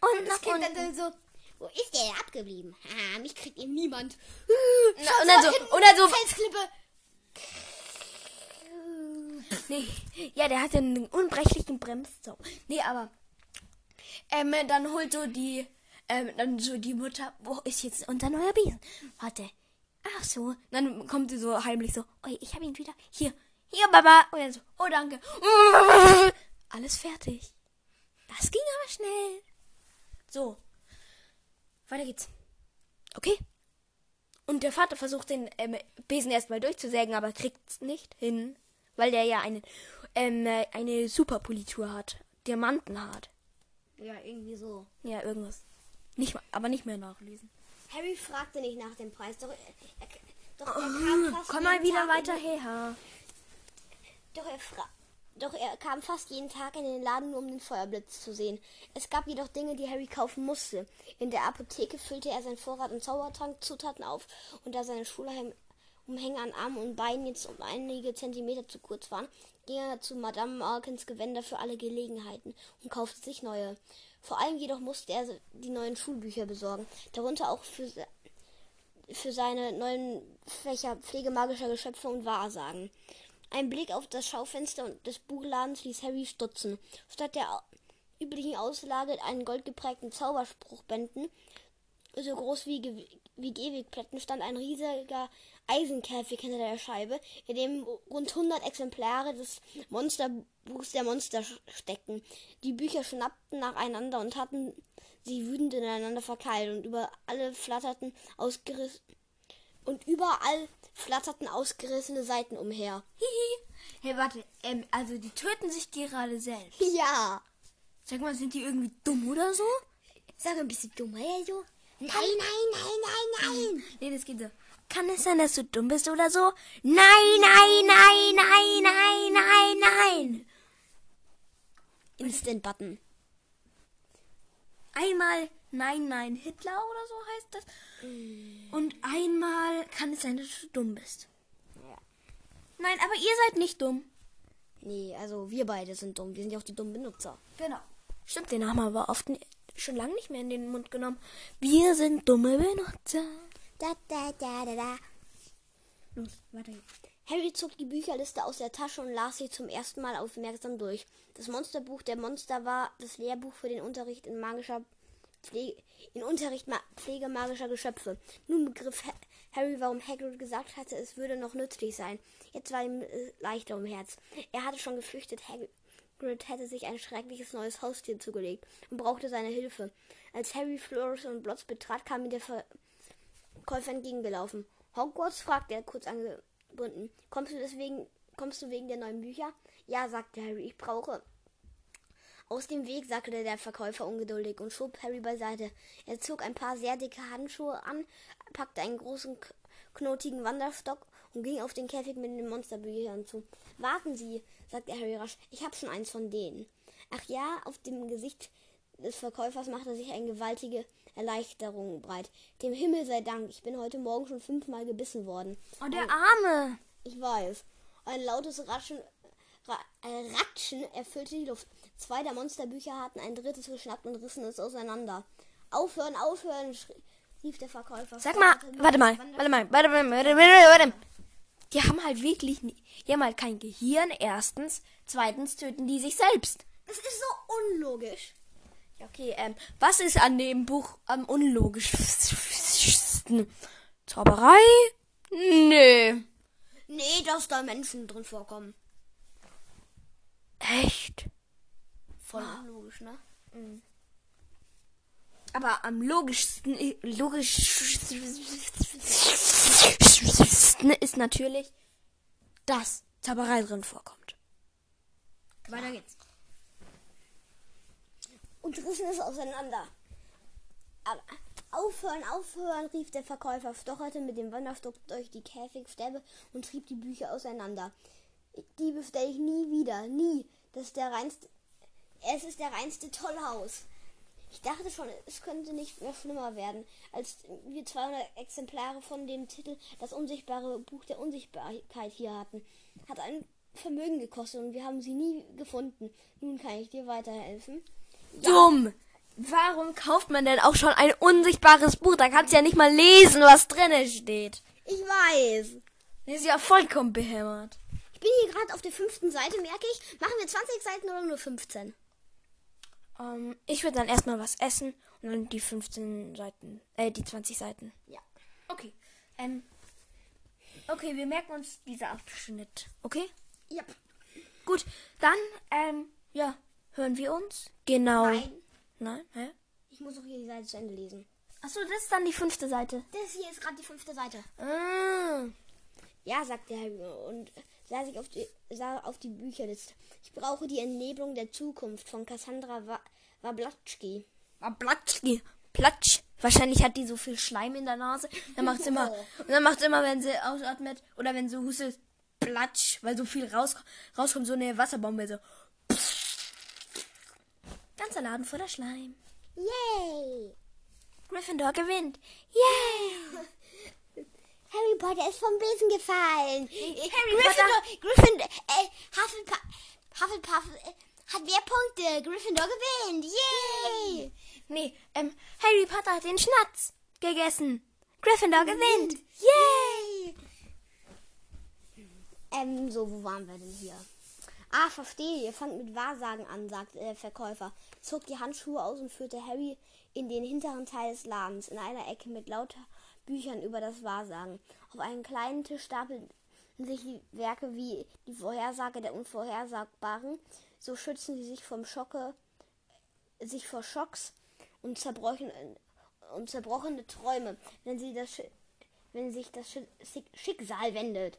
S1: und nach
S2: Kind
S1: unten.
S2: dann so, wo ist der abgeblieben? Haha, mich kriegt ihr niemand.
S1: Na, und dann so, und dann so,
S2: Felsklippe.
S1: Nee, ja, der hat ja einen unbrechlichen Bremszaun. Nee, aber ähm, dann holt so die, ähm, dann so die Mutter, wo ist jetzt unser neuer Besen? Warte. Ach so. Dann kommt sie so heimlich so, oh, ich habe ihn wieder. Hier, hier, Baba. Und dann so, oh, danke. Alles fertig. Das ging aber schnell. So. Weiter geht's. Okay. Und der Vater versucht den ähm, Besen erstmal durchzusägen, aber kriegt's nicht hin, weil der ja eine, ähm, äh, eine Superpolitur hat. Diamanten hat.
S2: Ja, irgendwie so.
S1: Ja, irgendwas. Nicht, aber nicht mehr nachlesen.
S2: Harry fragte nicht nach dem Preis, doch er, doch er kam fast
S1: Oh, Komm mal wieder
S2: Tag
S1: weiter her.
S2: Doch er, fra doch er kam fast jeden Tag in den Laden, nur um den Feuerblitz zu sehen. Es gab jedoch Dinge, die Harry kaufen musste. In der Apotheke füllte er seinen Vorrat an Zaubertrankzutaten auf und da seine Schulumhänge an Armen und Beinen jetzt um einige Zentimeter zu kurz waren, ging er zu Madame Markins Gewänder für alle Gelegenheiten und kaufte sich neue. Vor allem jedoch musste er die neuen Schulbücher besorgen, darunter auch für, für seine neuen Fächer Pflege magischer Geschöpfe und Wahrsagen. Ein Blick auf das Schaufenster des Buchladens ließ Harry stutzen. Statt der üblichen Auslage an goldgeprägten Zauberspruchbänden, so groß wie, Ge- wie Gehwegplätten, stand ein riesiger Eisenkäfig hinter der Scheibe, in dem rund 100 Exemplare des Monsterbuchs der Monster steckten. Die Bücher schnappten nacheinander und hatten sie wütend ineinander verkeilt und über alle flatterten ausgerissen und überall flatterten ausgerissene Seiten umher.
S1: Hihi. Hey, warte. Ähm, also die töten sich gerade selbst.
S2: Ja.
S1: Sag mal, sind die irgendwie dumm oder so?
S2: Sag ein bisschen dumm, ja so. Nein, nein, nein, nein, nein.
S1: Nee, das geht so. Kann es sein, dass du dumm bist oder so? Nein, nein, nein, nein, nein, nein, nein.
S2: Instant Button.
S1: Einmal Nein, nein, Hitler oder so heißt das. Und einmal kann es sein, dass du dumm bist.
S2: Ja.
S1: Nein, aber ihr seid nicht dumm.
S2: Nee, also wir beide sind dumm. Wir sind ja auch die dummen Benutzer.
S1: Genau. Stimmt, den haben wir aber oft schon lange nicht mehr in den Mund genommen. Wir sind dumme Benutzer.
S2: Da, da, da, da, da.
S1: Los, weiter geht's.
S2: Harry zog die Bücherliste aus der Tasche und las sie zum ersten Mal aufmerksam durch. Das Monsterbuch der Monster war das Lehrbuch für den Unterricht in magischer Pflege, in Unterricht ma Pflege magischer Geschöpfe. Nun begriff ha Harry, warum Hagrid gesagt hatte, es würde noch nützlich sein. Jetzt war ihm äh, leichter um Herz. Er hatte schon gefürchtet, Hagrid hätte sich ein schreckliches neues Haustier zugelegt und brauchte seine Hilfe. Als Harry Flourish und Blotz betrat, kam ihm der Ver Käufer entgegengelaufen. Hogwarts? fragte er kurz angebunden. Kommst du deswegen, kommst du wegen der neuen Bücher? Ja, sagte Harry, ich brauche. Aus dem Weg, sagte der Verkäufer ungeduldig und schob Harry beiseite. Er zog ein paar sehr dicke Handschuhe an, packte einen großen, knotigen Wanderstock und ging auf den Käfig mit den Monsterbüchern zu. Warten Sie, sagte Harry rasch, ich habe schon eins von denen. Ach ja, auf dem Gesicht des Verkäufers machte sich eine gewaltige Erleichterung breit. Dem Himmel sei Dank, ich bin heute Morgen schon fünfmal gebissen worden.
S1: Oh, der Arme.
S2: Ich weiß. Ein lautes Ratschen, Ra äh, Ratschen erfüllte die Luft. Zwei der Monsterbücher hatten ein drittes geschnappt und rissen es auseinander. Aufhören, aufhören, schrie, rief der Verkäufer.
S1: Sag mal, warte mal, warte mal, warte mal, warte mal, warte mal. Die haben halt wirklich, nie, die haben halt kein Gehirn, erstens. Zweitens töten die sich selbst.
S2: Das ist so unlogisch.
S1: Okay, ähm, was ist an dem Buch am unlogischsten? Zauberei? Nee.
S2: Nee, dass da Menschen drin vorkommen.
S1: Echt?
S2: Voll unlogisch, ne?
S1: Aber am logischsten, logischsten ist natürlich, dass Zauberei drin vorkommt. Weiter geht's.
S2: Und rissen es auseinander. Aber aufhören, aufhören, rief der Verkäufer, stocherte mit dem Wanderstock durch die Käfigstäbe und trieb die Bücher auseinander. Die bestelle ich nie wieder, nie. Das ist der reinste, es ist der reinste Tollhaus. Ich dachte schon, es könnte nicht mehr schlimmer werden, als wir 200 Exemplare von dem Titel Das unsichtbare Buch der Unsichtbarkeit hier hatten. Hat ein Vermögen gekostet und wir haben sie nie gefunden. Nun kann ich dir weiterhelfen.
S1: Dumm! Warum kauft man denn auch schon ein unsichtbares Buch? Da kannst du ja nicht mal lesen, was drinne steht.
S2: Ich weiß.
S1: Das ist ja vollkommen behämmert.
S2: Ich bin hier gerade auf der fünften Seite, merke ich. Machen wir 20 Seiten oder nur 15?
S1: Ähm, ich würde dann erstmal was essen und dann die 15 Seiten, äh, die 20 Seiten.
S2: Ja.
S1: Okay. Ähm, okay, wir merken uns dieser Abschnitt. Okay?
S2: Ja.
S1: Gut, dann, ähm, ja, hören wir uns? Genau.
S2: Nein.
S1: Nein? Hä?
S2: Ich muss auch hier die Seite zu Ende lesen.
S1: Achso, das ist dann die fünfte Seite.
S2: Das hier ist gerade die fünfte Seite.
S1: Ah.
S2: Ja, sagte Harry und sah sich auf die, sah auf die Bücherliste. Ich brauche die Entnebelung der Zukunft von Cassandra Wa- Wablatschki.
S1: Platschki. Platsch. Wahrscheinlich hat die so viel Schleim in der Nase. Dann macht's immer. Und dann macht's immer, wenn sie ausatmet oder wenn sie hustet, Platsch, weil so viel raus, rauskommt, so eine Wasserbombe. So. Ganzer Laden voller Schleim.
S2: Yay!
S1: Gryffindor gewinnt. Yay!
S2: Harry Potter ist vom Besen gefallen.
S1: Harry
S2: Gryffindor, Gryffindor, äh, Hufflepuff, Hufflepuff äh, hat mehr Punkte. Gryffindor gewinnt. Yay!
S1: Nee, ähm, Harry Potter hat den Schnatz gegessen. Gryffindor gewinnt. Yay!
S2: Ähm, so, wo waren wir denn hier? Ah, verstehe, ihr fangt mit Wahrsagen an, sagte der Verkäufer, zog die Handschuhe aus und führte Harry in den hinteren Teil des Ladens, in einer Ecke mit lauter Büchern über das Wahrsagen. Auf einem kleinen Tisch stapelten sich Werke wie die Vorhersage der Unvorhersagbaren, so schützen sie sich vom Schocke, sich vor Schocks und zerbrochen, und zerbrochene Träume, wenn sie das, wenn sich das Schi- Schick- Schicksal wendet.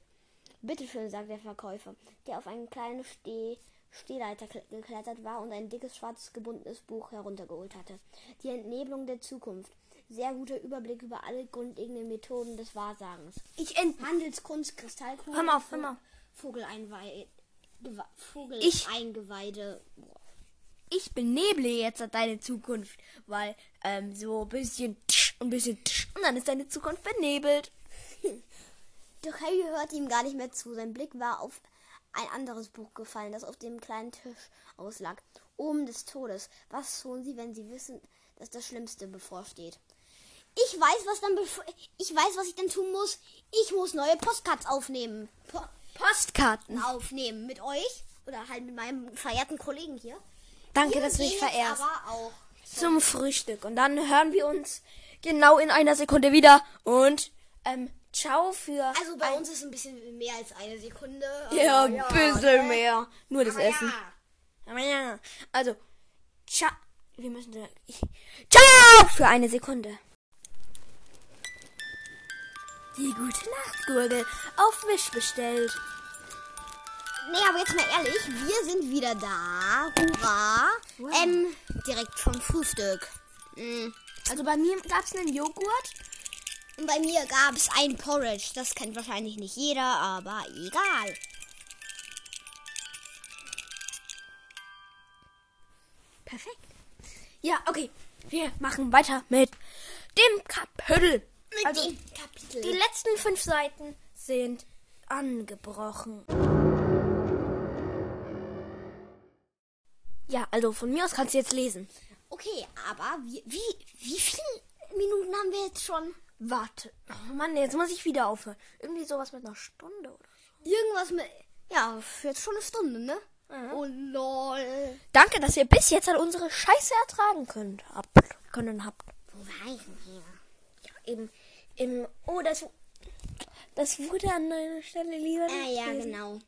S2: Bitteschön, sagt der Verkäufer, der auf eine kleine Steh Stehleiter kle- geklettert war und ein dickes, schwarzes, gebundenes Buch heruntergeholt hatte. Die Entnebelung der Zukunft. Sehr guter Überblick über alle grundlegenden Methoden des Wahrsagens.
S1: Ich ent
S2: Handelskunst, Kristallkugel,
S1: Hör mal auf, hör mal auf.
S2: Vogeleinweide, Vogeleingeweide.
S1: ich beneble jetzt deine Zukunft, weil ähm, so ein bisschen tsch, ein bisschen tsch, und dann ist deine Zukunft benebelt.
S2: Doch Harry hörte ihm gar nicht mehr zu. Sein Blick war auf ein anderes Buch gefallen, das auf dem kleinen Tisch auslag. Oben des Todes. Was tun Sie, wenn Sie wissen, dass das Schlimmste bevorsteht? Ich weiß, was dann ich weiß, was ich dann tun muss. Ich muss neue Postcards aufnehmen. Po
S1: Postkarten.
S2: aufnehmen mit euch oder halt mit meinem verehrten Kollegen hier.
S1: Danke,
S2: Wir
S1: dass du mich verehrst.
S2: Aber auch.
S1: Zum Frühstück. Und dann hören wir uns genau in einer Sekunde wieder. Und ähm, ciao für.
S2: Also bei uns ist ein bisschen mehr als eine Sekunde.
S1: Ja, ein bisschen
S2: ne?
S1: mehr. Nur das
S2: Aber
S1: Essen.
S2: Ja.
S1: Aber ja. Also, ciao. Wir müssen da. Ich, ciao! Für eine Sekunde. Die gute Nachtgurgel auf Wisch bestellt.
S2: Nee, aber jetzt mal ehrlich, wir sind wieder da. Hurra. Ähm, direkt vom Frühstück. Mm.
S1: Also bei mir gab es einen Joghurt.
S2: Und bei mir gab es ein Porridge. Das kennt wahrscheinlich nicht jeder, aber egal.
S1: Perfekt. Ja, okay. Wir machen weiter mit dem Kapitel.
S2: Mit
S1: Also,
S2: dem Kapitel.
S1: die letzten fünf Seiten sind angebrochen. Ja, also von mir aus kannst du jetzt lesen.
S2: Okay, aber wie, wie, wie viele Minuten haben wir jetzt schon?
S1: Warte. Oh Mann, jetzt muss ich wieder aufhören. Irgendwie sowas mit einer Stunde oder so.
S2: Irgendwas mit. Ja, jetzt schon eine Stunde, ne?
S1: Mhm.
S2: Oh lol.
S1: Danke, dass ihr bis jetzt an unsere Scheiße ertragen könnt. Hab, können habt.
S2: Wo war ich denn hier?
S1: Ja, eben. Im, oh, das, das wurde an deiner Stelle lieber
S2: Ah ja, genau.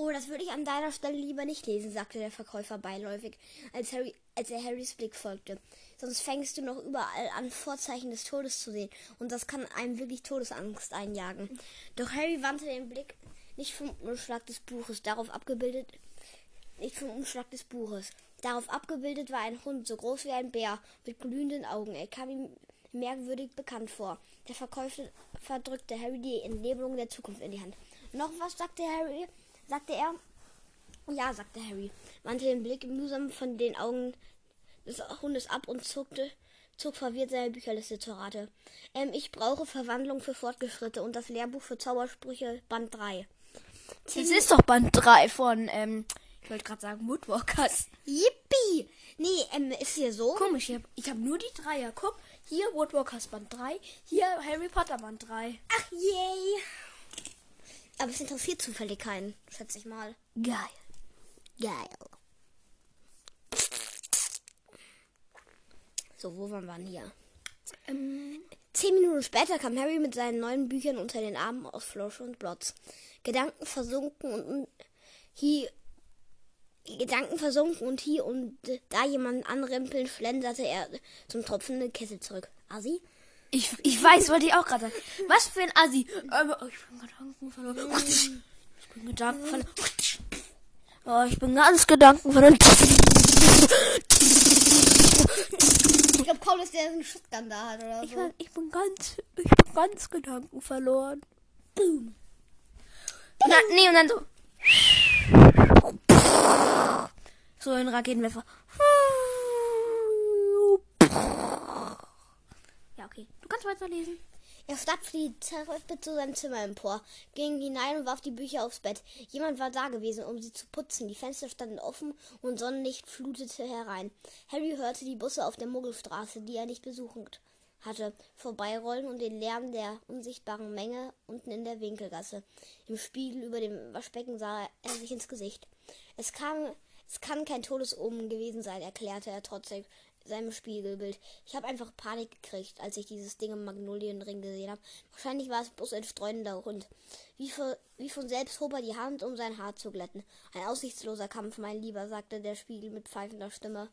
S2: Oh, das würde ich an deiner Stelle lieber nicht lesen, sagte der Verkäufer beiläufig, als, Harry, als er Harrys Blick folgte. Sonst fängst du noch überall an, Vorzeichen des Todes zu sehen. Und das kann einem wirklich Todesangst einjagen. Doch Harry wandte den Blick nicht vom Umschlag des Buches, darauf abgebildet, nicht vom Umschlag des Buches. Darauf abgebildet war ein Hund, so groß wie ein Bär, mit glühenden Augen. Er kam ihm merkwürdig bekannt vor. Der Verkäufer verdrückte Harry die Entnebelung der Zukunft in die Hand. Noch was, sagte Harry, sagte er. Ja, sagte Harry, wandte den Blick mühsam von den Augen des Hundes ab und zuckte, zog verwirrt seine Bücherliste zur Rate. Ähm, ich brauche Verwandlung für Fortgeschritte und das Lehrbuch für Zaubersprüche Band 3.
S1: Das ist doch Band 3 von, ähm, ich wollte gerade sagen Woodwalkers.
S2: Yippie! Nee, ähm, ist hier so.
S1: Komisch, ich habe ich hab nur die Dreier. Guck, hier Woodwalkers Band 3, hier Harry Potter Band 3.
S2: Ach, yay! Aber es interessiert zufällig keinen, schätze ich mal.
S1: Geil.
S2: Geil. So, wo waren wir denn hier?
S1: Ähm,
S2: Zehn Minuten später kam Harry mit seinen neuen Büchern unter den Armen aus Flourish und Blotz. Gedanken versunken und, hier Gedanken versunken und hier und da jemanden anrempeln, schlenderte er zum tropfenden Kessel zurück. Asi?
S1: Ich, ich weiß, wollte ich auch gerade sagen. Was für ein Assi. Ähm, oh, ich bin Gedanken verloren. Ich bin Gedanken verloren. Oh, ich bin ganz Gedanken verloren.
S2: Ich glaube kaum, dass der einen Shotgun da hat oder
S1: Ich
S2: so.
S1: bin, ich bin ganz, ich bin ganz Gedanken verloren.
S2: Boom.
S1: Und dann, nee, und dann so. So ein Raketenwerfer. Kannst weiterlesen.
S2: Er stapfte die Treppe zu seinem Zimmer empor, ging hinein und warf die Bücher aufs Bett. Jemand war da gewesen, um sie zu putzen. Die Fenster standen offen und Sonnenlicht flutete herein. Harry hörte die Busse auf der Muggelstraße, die er nicht besucht hatte, vorbeirollen und den Lärm der unsichtbaren Menge unten in der Winkelgasse. Im Spiegel über dem Waschbecken sah er sich ins Gesicht. Es kam, es kann kein Todesomen gewesen sein, erklärte er trotzig seinem Spiegelbild. Ich habe einfach Panik gekriegt, als ich dieses Ding im Magnolienring gesehen habe. Wahrscheinlich war es bloß ein streunender Hund. Wie, für, wie von selbst hob er die Hand, um sein Haar zu glätten. Ein aussichtsloser Kampf, mein Lieber, sagte der Spiegel mit pfeifender Stimme.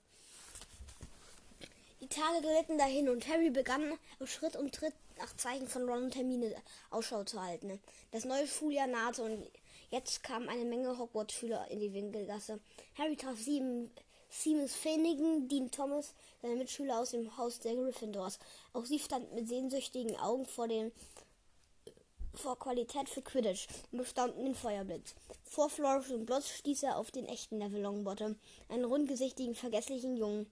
S2: Die Tage glitten dahin und Harry begann Schritt und Tritt nach Zeichen von Ron und Hermine Ausschau zu halten. Das neue Schuljahr nahte und jetzt kamen eine Menge Hogwarts-Schüler in die Winkelgasse. Harry traf sieben Seamus Finnegan, Dean Thomas, seine Mitschüler aus dem Haus der Gryffindors. Auch sie standen mit sehnsüchtigen Augen vor dem vor Qualität für Quidditch und bestaunten den Feuerblitz. Vor Flourish und Blotz stieß er auf den echten Neville Longbottom, einen rundgesichtigen, vergesslichen Jungen.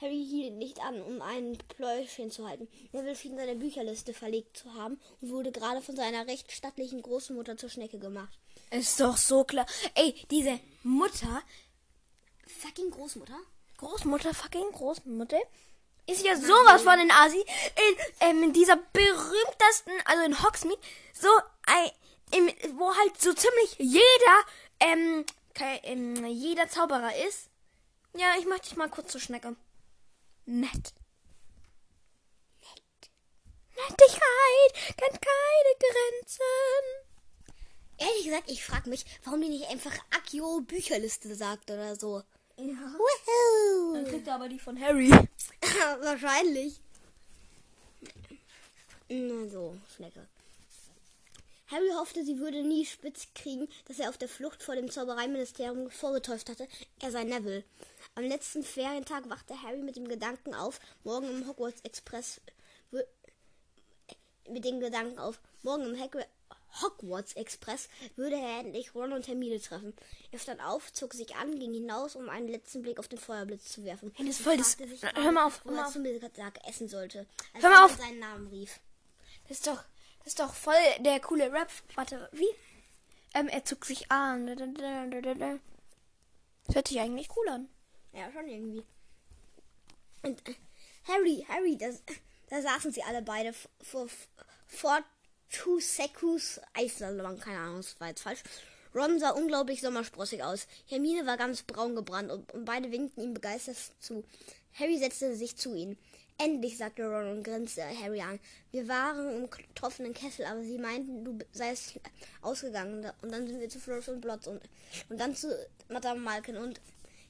S2: Harry hielt nicht an, um ein Pläuschen zu halten. Neville schien seine Bücherliste verlegt zu haben und wurde gerade von seiner recht stattlichen Großmutter zur Schnecke gemacht.
S1: Ist doch so klar. Ey, diese Mutter,
S2: Fucking Großmutter?
S1: Großmutter, fucking Großmutter, ist ja sowas von ein Asi. In, ähm, in dieser berühmtesten, also in Hogsmeade, so ein, im, wo halt so ziemlich jeder, ähm, kei- ähm, jeder Zauberer ist. Ja, ich möchte dich mal kurz zur Schnecke. Nett. Nett. Nettigkeit kennt keine Grenzen.
S2: Ehrlich gesagt, ich frage mich, warum die nicht einfach Akio Bücherliste sagt oder so.
S1: Ja. Dann
S2: Woohoo!
S1: kriegt er aber die von Harry.
S2: Wahrscheinlich. Na so, Schnecke. Harry hoffte, sie würde nie spitz kriegen, dass er auf der Flucht vor dem Zaubereiministerium vorgetäuscht hatte, er sei Neville. Am letzten Ferientag wachte Harry mit dem Gedanken auf, morgen im Hogwarts Express mit dem Gedanken auf, morgen im Hagrid Hogwarts Express würde er endlich Ron und Hermine treffen. Er stand auf, zog sich an, ging hinaus, um einen letzten Blick auf den Feuerblitz zu werfen.
S1: Hey, das ist voll das- Hör mal auf, hör mal
S2: er
S1: auf.
S2: zum Mittag essen sollte, als
S1: Hör mal
S2: er
S1: auf.
S2: seinen Namen rief.
S1: Das ist doch, das ist doch voll der coole Rap. Warte, wie? Ähm, er zog sich an. Das hört sich eigentlich cool an.
S2: Ja, schon irgendwie. Und äh, Harry, Harry, da, da saßen sie alle beide vor, vor Tusekus Eissalon. Keine Ahnung, das war jetzt falsch. Ron sah unglaublich sommersprossig aus. Hermine war ganz braun gebrannt und, und beide winkten ihm begeistert zu. Harry setzte sich zu ihnen. Endlich, sagte Ron und grinste Harry an. Wir waren im tropfenden Kessel, aber sie meinten, du seist ausgegangen. Und dann sind wir zu Flourish und Blotz und, und dann zu Madame Malkin. Und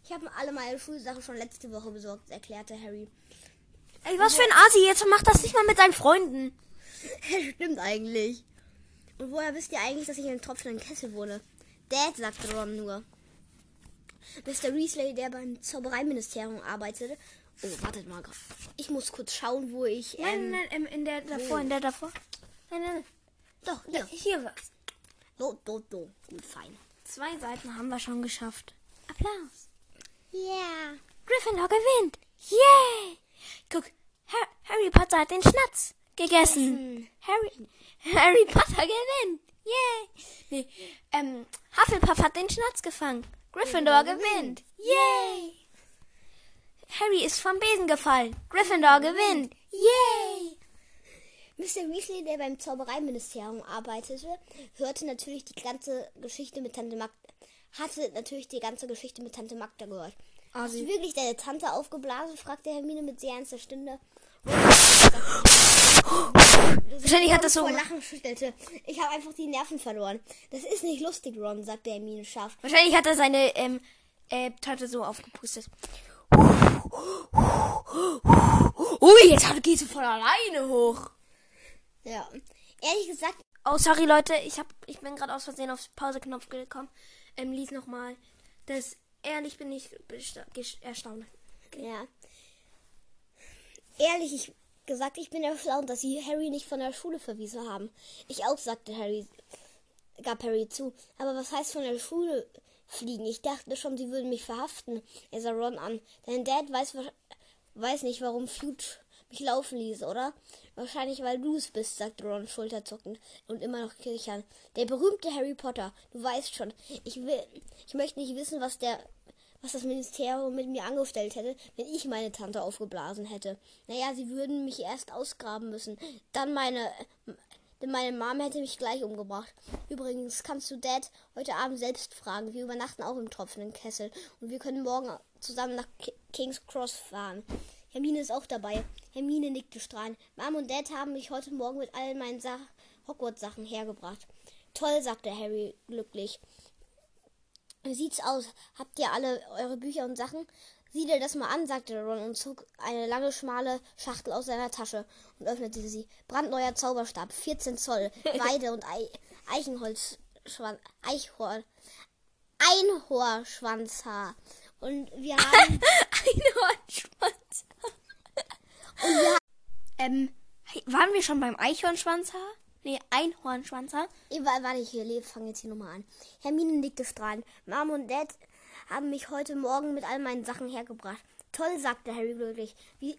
S2: ich habe alle meine Schulsachen schon letzte Woche besorgt, erklärte Harry.
S1: Ey, was für ein Asi. Jetzt macht das nicht mal mit seinen Freunden.
S2: Stimmt eigentlich. Und woher wisst ihr eigentlich, dass ich in einem tropfenden Kessel wohne? Dad, sagte Ron nur. Mr. Weasley, der beim Zaubereiministerium arbeitete. Oh, wartet mal. Ich muss kurz schauen, wo ich.
S1: Nein,
S2: Ähm,
S1: nein, ähm, in der davor, in der davor. Nein, nein, nein.
S2: doch,
S1: Ja,
S2: hier.
S1: hier war's.
S2: Do, do, do. Gut, fein.
S1: Zwei Seiten haben wir schon geschafft. Applaus.
S2: Yeah.
S1: Gryffindor gewinnt. Yay! Guck, Har Harry Potter hat den Schnatz gegessen. Harry, Harry Potter gewinnt. Yay! Nee, ähm, Hufflepuff hat den Schnatz gefangen. Gryffindor gewinnt. Yay! Harry ist vom Besen gefallen. Gryffindor gewinnt. Yay!
S2: Mr. Weasley, der beim Zaubereiministerium arbeitete, hörte natürlich die ganze Geschichte mit Tante Magda, hatte natürlich die ganze Geschichte mit Tante Magda gehört.
S1: Ah,
S2: Hast du wirklich deine Tante aufgeblasen? fragte Hermine mit sehr ernster Stimme.
S1: Wahrscheinlich hat das so.
S2: Lachen schüttelte. Ich habe einfach die Nerven verloren. Das ist nicht lustig, Ron, sagte Hermine scharf.
S1: Wahrscheinlich hat er seine ähm, äh, Tante so aufgepustet. Ui, jetzt geht sie von alleine hoch.
S2: Ja. Ehrlich gesagt,
S1: Oh, sorry Leute, ich hab, ich bin gerade aus Versehen aufs Pauseknopf gekommen. Ähm, lies nochmal. Das ehrlich bin ich erstaunt.
S2: ja. Ehrlich ich, gesagt, ich bin erstaunt, dass sie Harry nicht von der Schule verwiesen haben. Ich auch, sagte Harry, gab Harry zu. Aber was heißt von der Schule fliegen? Ich dachte schon, sie würden mich verhaften. Er sah Ron an. Dein Dad weiß, weiß nicht, warum Fuge mich laufen ließ, oder? Wahrscheinlich, weil du es bist, sagte Ron schulterzuckend und immer noch kichern. Der berühmte Harry Potter. Du weißt schon. Ich will, ich möchte nicht wissen, was der, was das Ministerium mit mir angestellt hätte, wenn ich meine Tante aufgeblasen hätte. Naja, sie würden mich erst ausgraben müssen. Dann meine, denn meine Mom hätte mich gleich umgebracht. Übrigens kannst du Dad heute Abend selbst fragen. Wir übernachten auch im tropfenden Kessel. Und wir können morgen zusammen nach Ki- King's Cross fahren. Hermine ist auch dabei. Hermine nickte strahlend. Mom und Dad haben mich heute Morgen mit all meinen Sa Hogwarts-Sachen hergebracht. Toll, sagte Harry glücklich. Wie sieht's aus? Habt ihr alle eure Bücher und Sachen? Sieh dir das mal an, sagte Ron und zog eine lange, schmale Schachtel aus seiner Tasche und öffnete sie. Brandneuer Zauberstab, 14 Zoll, Weide und Ei Eichenholz, Schwan Eichhorn, Einhorschwanzhaar. Und wir haben,
S1: Einhornschwanz.
S2: und wir
S1: Ähm, hey, waren wir schon beim Eichhornschwanzhaar? Nee, Einhornschwanzhaar.
S2: Ich war, warte, ich hier, fange jetzt hier nochmal an. Hermine nickte strahlend. Mom und Dad haben mich heute Morgen mit all meinen Sachen hergebracht. Toll, sagte Harry glücklich. Wie,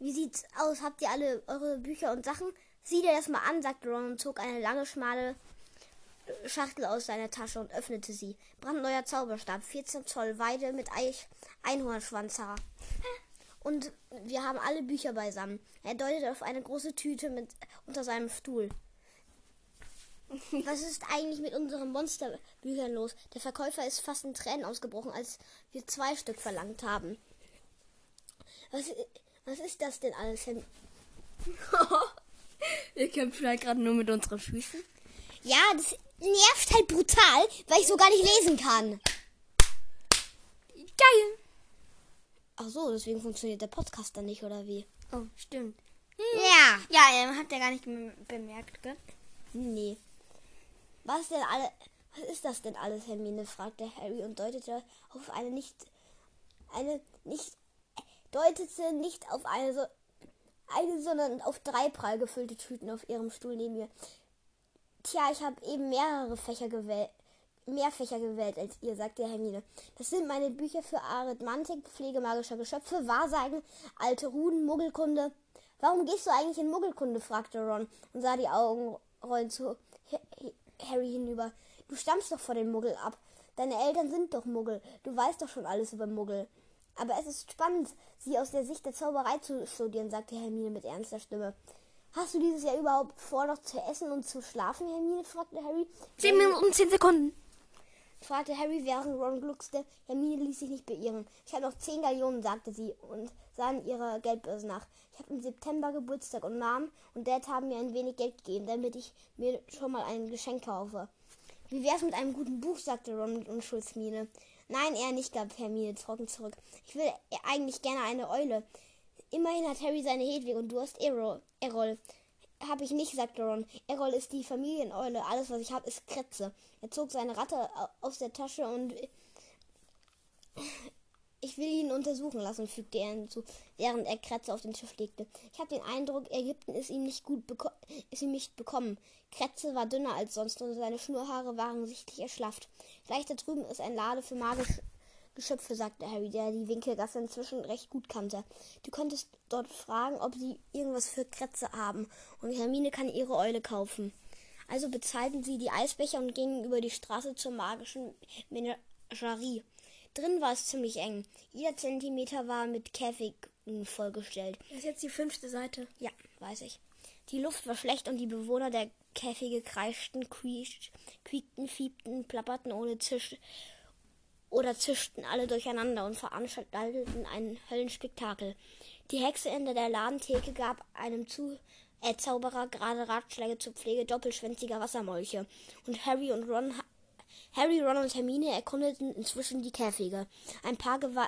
S2: wie sieht's aus? Habt ihr alle eure Bücher und Sachen? Sieh dir das mal an, sagte Ron und zog eine lange, schmale Schachtel aus seiner Tasche und öffnete sie. Brandneuer Zauberstab, 14 Zoll, Weide mit Eich Einhornschwanzhaar. Und wir haben alle Bücher beisammen. Er deutete auf eine große Tüte mit unter seinem Stuhl. Was ist eigentlich mit unseren Monsterbüchern los? Der Verkäufer ist fast in Tränen ausgebrochen, als wir zwei Stück verlangt haben. Was, was ist das denn alles?
S1: Wir kämpfen halt gerade nur mit unseren Füßen.
S2: Ja, das nervt halt brutal, weil ich so gar nicht lesen kann.
S1: Geil.
S2: Ach so, deswegen funktioniert der Podcast dann nicht, oder wie?
S1: Oh, stimmt.
S2: Ja.
S1: Ja, ähm, hat der gar nicht bemerkt, gell?
S2: Nee. Was denn alle. Was ist das denn alles, Hermine? fragte Harry und deutete auf eine nicht. Eine nicht. deutete nicht auf eine so. eine, sondern auf drei prall gefüllte Tüten auf ihrem Stuhl neben mir. Tja, ich habe eben mehrere Fächer gewählt. Mehr Fächer gewählt als ihr, sagte Hermine. Das sind meine Bücher für Arithmantik, Pflege magischer Geschöpfe, Wahrsagen, alte Ruden, Muggelkunde. Warum gehst du eigentlich in Muggelkunde? fragte Ron und sah die Augen rollen zu Harry hinüber. Du stammst doch vor den Muggel ab. Deine Eltern sind doch Muggel. Du weißt doch schon alles über Muggel. Aber es ist spannend, sie aus der Sicht der Zauberei zu studieren, sagte Hermine mit ernster Stimme. Hast du dieses Jahr überhaupt vor, noch zu essen und zu schlafen, Hermine? fragte Harry.
S1: Zehn Minuten, zehn Sekunden.
S2: Fragte Harry, während Ron gluckste. Hermine ließ sich nicht beirren. Ich habe noch zehn Gallionen, sagte sie und sah in ihrer Geldbörse nach. Ich habe im September Geburtstag und Mom und Dad haben mir ein wenig Geld gegeben, damit ich mir schon mal ein Geschenk kaufe. Wie wär's mit einem guten Buch, sagte Ron mit Unschuldsmiene. Nein, eher nicht, gab Hermine trocken zurück. Ich will eigentlich gerne eine Eule. Immerhin hat Harry seine Hedwig und du hast Errol. Errol. Hab ich nicht, sagte Ron. Errol ist die Familieneule. Alles, was ich habe, ist Kretze. Er zog seine Ratte au- aus der Tasche und ich will ihn untersuchen lassen, fügte er hinzu, während er Kretze auf den Tisch legte. Ich habe den Eindruck, Ägypten ist ihm nicht gut ist ihm nicht bekommen. Kretze war dünner als sonst und seine Schnurrhaare waren sichtlich erschlafft. Gleich da drüben ist ein Lade für magische Geschöpfe, sagte Harry, der die Winkelgasse inzwischen recht gut kannte. Du könntest dort fragen, ob sie irgendwas für Kretze haben, und Hermine kann ihre Eule kaufen. Also bezahlten sie die Eisbecher und gingen über die Straße zur magischen Menagerie. Drin war es ziemlich eng. Jeder Zentimeter war mit Käfigen vollgestellt.
S1: Das ist jetzt die fünfte Seite.
S2: Ja, weiß ich. Die Luft war schlecht und die Bewohner der Käfige kreischten, quiekten, fiebten, plapperten ohne Zisch oder zischten alle durcheinander und veranstalteten ein Höllenspektakel. Die Hexe hinter der Ladentheke gab einem zu äh, Zauberer gerade Ratschläge zur Pflege doppelschwänziger Wassermolche. Und Harry und Ron Harry, Ron und Hermine erkundeten inzwischen die Käfige. Ein paar gewa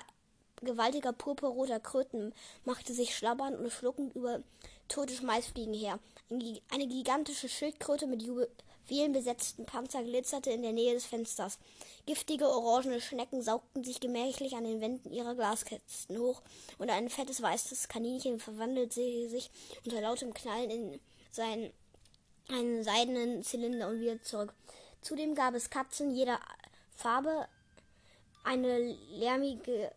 S2: gewaltiger purpurroter Kröten machte sich schlabbernd und schluckend über tote Schmeißfliegen her. Eine gigantische Schildkröte mit juwelenbesetzten Panzer glitzerte in der Nähe des Fensters. Giftige orangene Schnecken saugten sich gemächlich an den Wänden ihrer Glaskästen hoch, und ein fettes weißes Kaninchen verwandelte sich unter lautem Knallen in seinen einen seidenen Zylinder und wieder zurück. Zudem gab es Katzen jeder Farbe, eine lärmige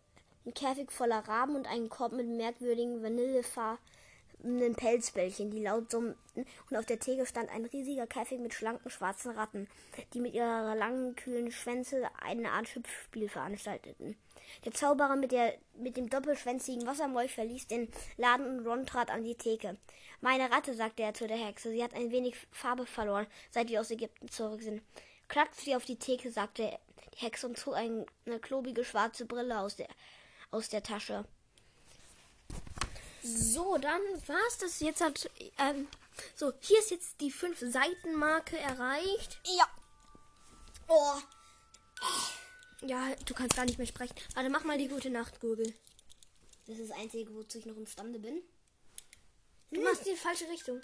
S2: Käfig voller Raben und einen Korb mit merkwürdigen vanillefarbenen Pelzbällchen, die laut summten, und auf der Theke stand ein riesiger Käfig mit schlanken schwarzen Ratten, die mit ihrer langen, kühlen Schwänze eine Art Hüpfspiel veranstalteten. Der Zauberer mit, der, mit dem doppelschwänzigen Wassermolch verließ den Laden und Ron trat an die Theke. Meine Ratte, sagte er zu der Hexe, sie hat ein wenig Farbe verloren, seit wir aus Ägypten zurück sind. Klackt sie auf die Theke, sagte die Hexe und zog eine klobige schwarze Brille aus der, aus der Tasche.
S1: So, dann war's das. Jetzt hat. Ähm, so, hier ist jetzt die 5-Seiten-Marke erreicht.
S2: Ja. Oh.
S1: Ja, du kannst gar nicht mehr sprechen. Warte, mach mal die gute Nacht, Gurgel.
S2: Das ist das Einzige, wozu ich noch imstande bin.
S1: Du machst die falsche Richtung.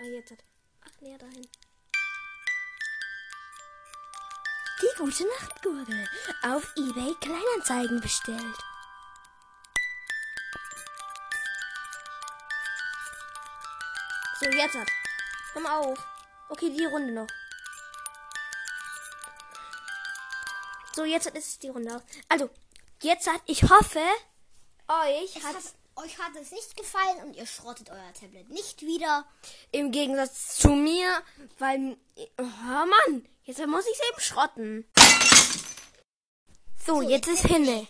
S1: Ah, jetzt hat. Ach, näher dahin. Die gute Nacht, Gurgel. Auf eBay Kleinanzeigen bestellt. So, jetzt hat. Mal auf. Okay, die Runde noch. So, jetzt ist es die Runde. Also, jetzt hat, ich hoffe, euch hat,
S2: Hat, euch hat es nicht gefallen und ihr schrottet euer Tablet nicht wieder.
S1: im Gegensatz zu mir, weil, oh Mann, jetzt muss ich es eben schrotten. So, jetzt ist hinne.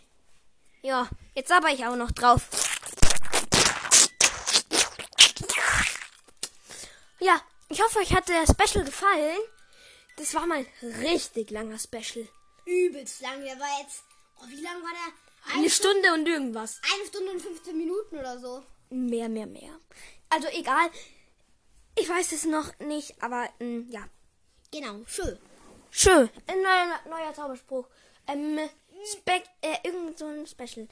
S1: Ja, jetzt aber ich auch noch drauf. Ja, ich hoffe, euch hat der Special gefallen. Das war mal ein richtig langer Special.
S2: Übelst lang. Der war jetzt. Oh, wie lang war der?
S1: Eine Stunde und irgendwas.
S2: Eine Stunde und 15 Minuten oder so.
S1: Mehr, mehr, mehr. Also egal. Ich weiß es noch nicht, aber mm, ja.
S2: Genau, schön.
S1: Schön. Ein neuer, neuer Zauberspruch. Ähm, Spec, äh, irgend so ein Special.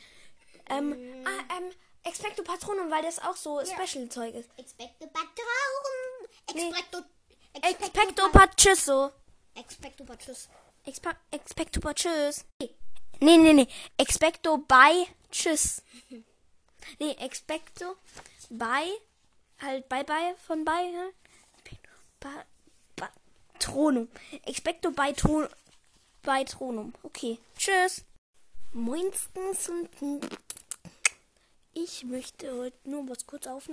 S1: Ähm, ah, ähm, Expecto Patronum, weil das auch so Special-Zeug ist.
S2: Expecto Patronum. Expecto.
S1: Expecto Patrusso.
S2: Expecto.
S1: Expa Expecto Patruss. Nee, nee, nee. Expecto by Tschüss. Nee, Expecto by, halt bye bye von bei, ne? Ba, Patronum. Expecto by, Tron, by Tronum. Okay. Tschüss. Moinstens und ich möchte heute nur was kurz aufnehmen.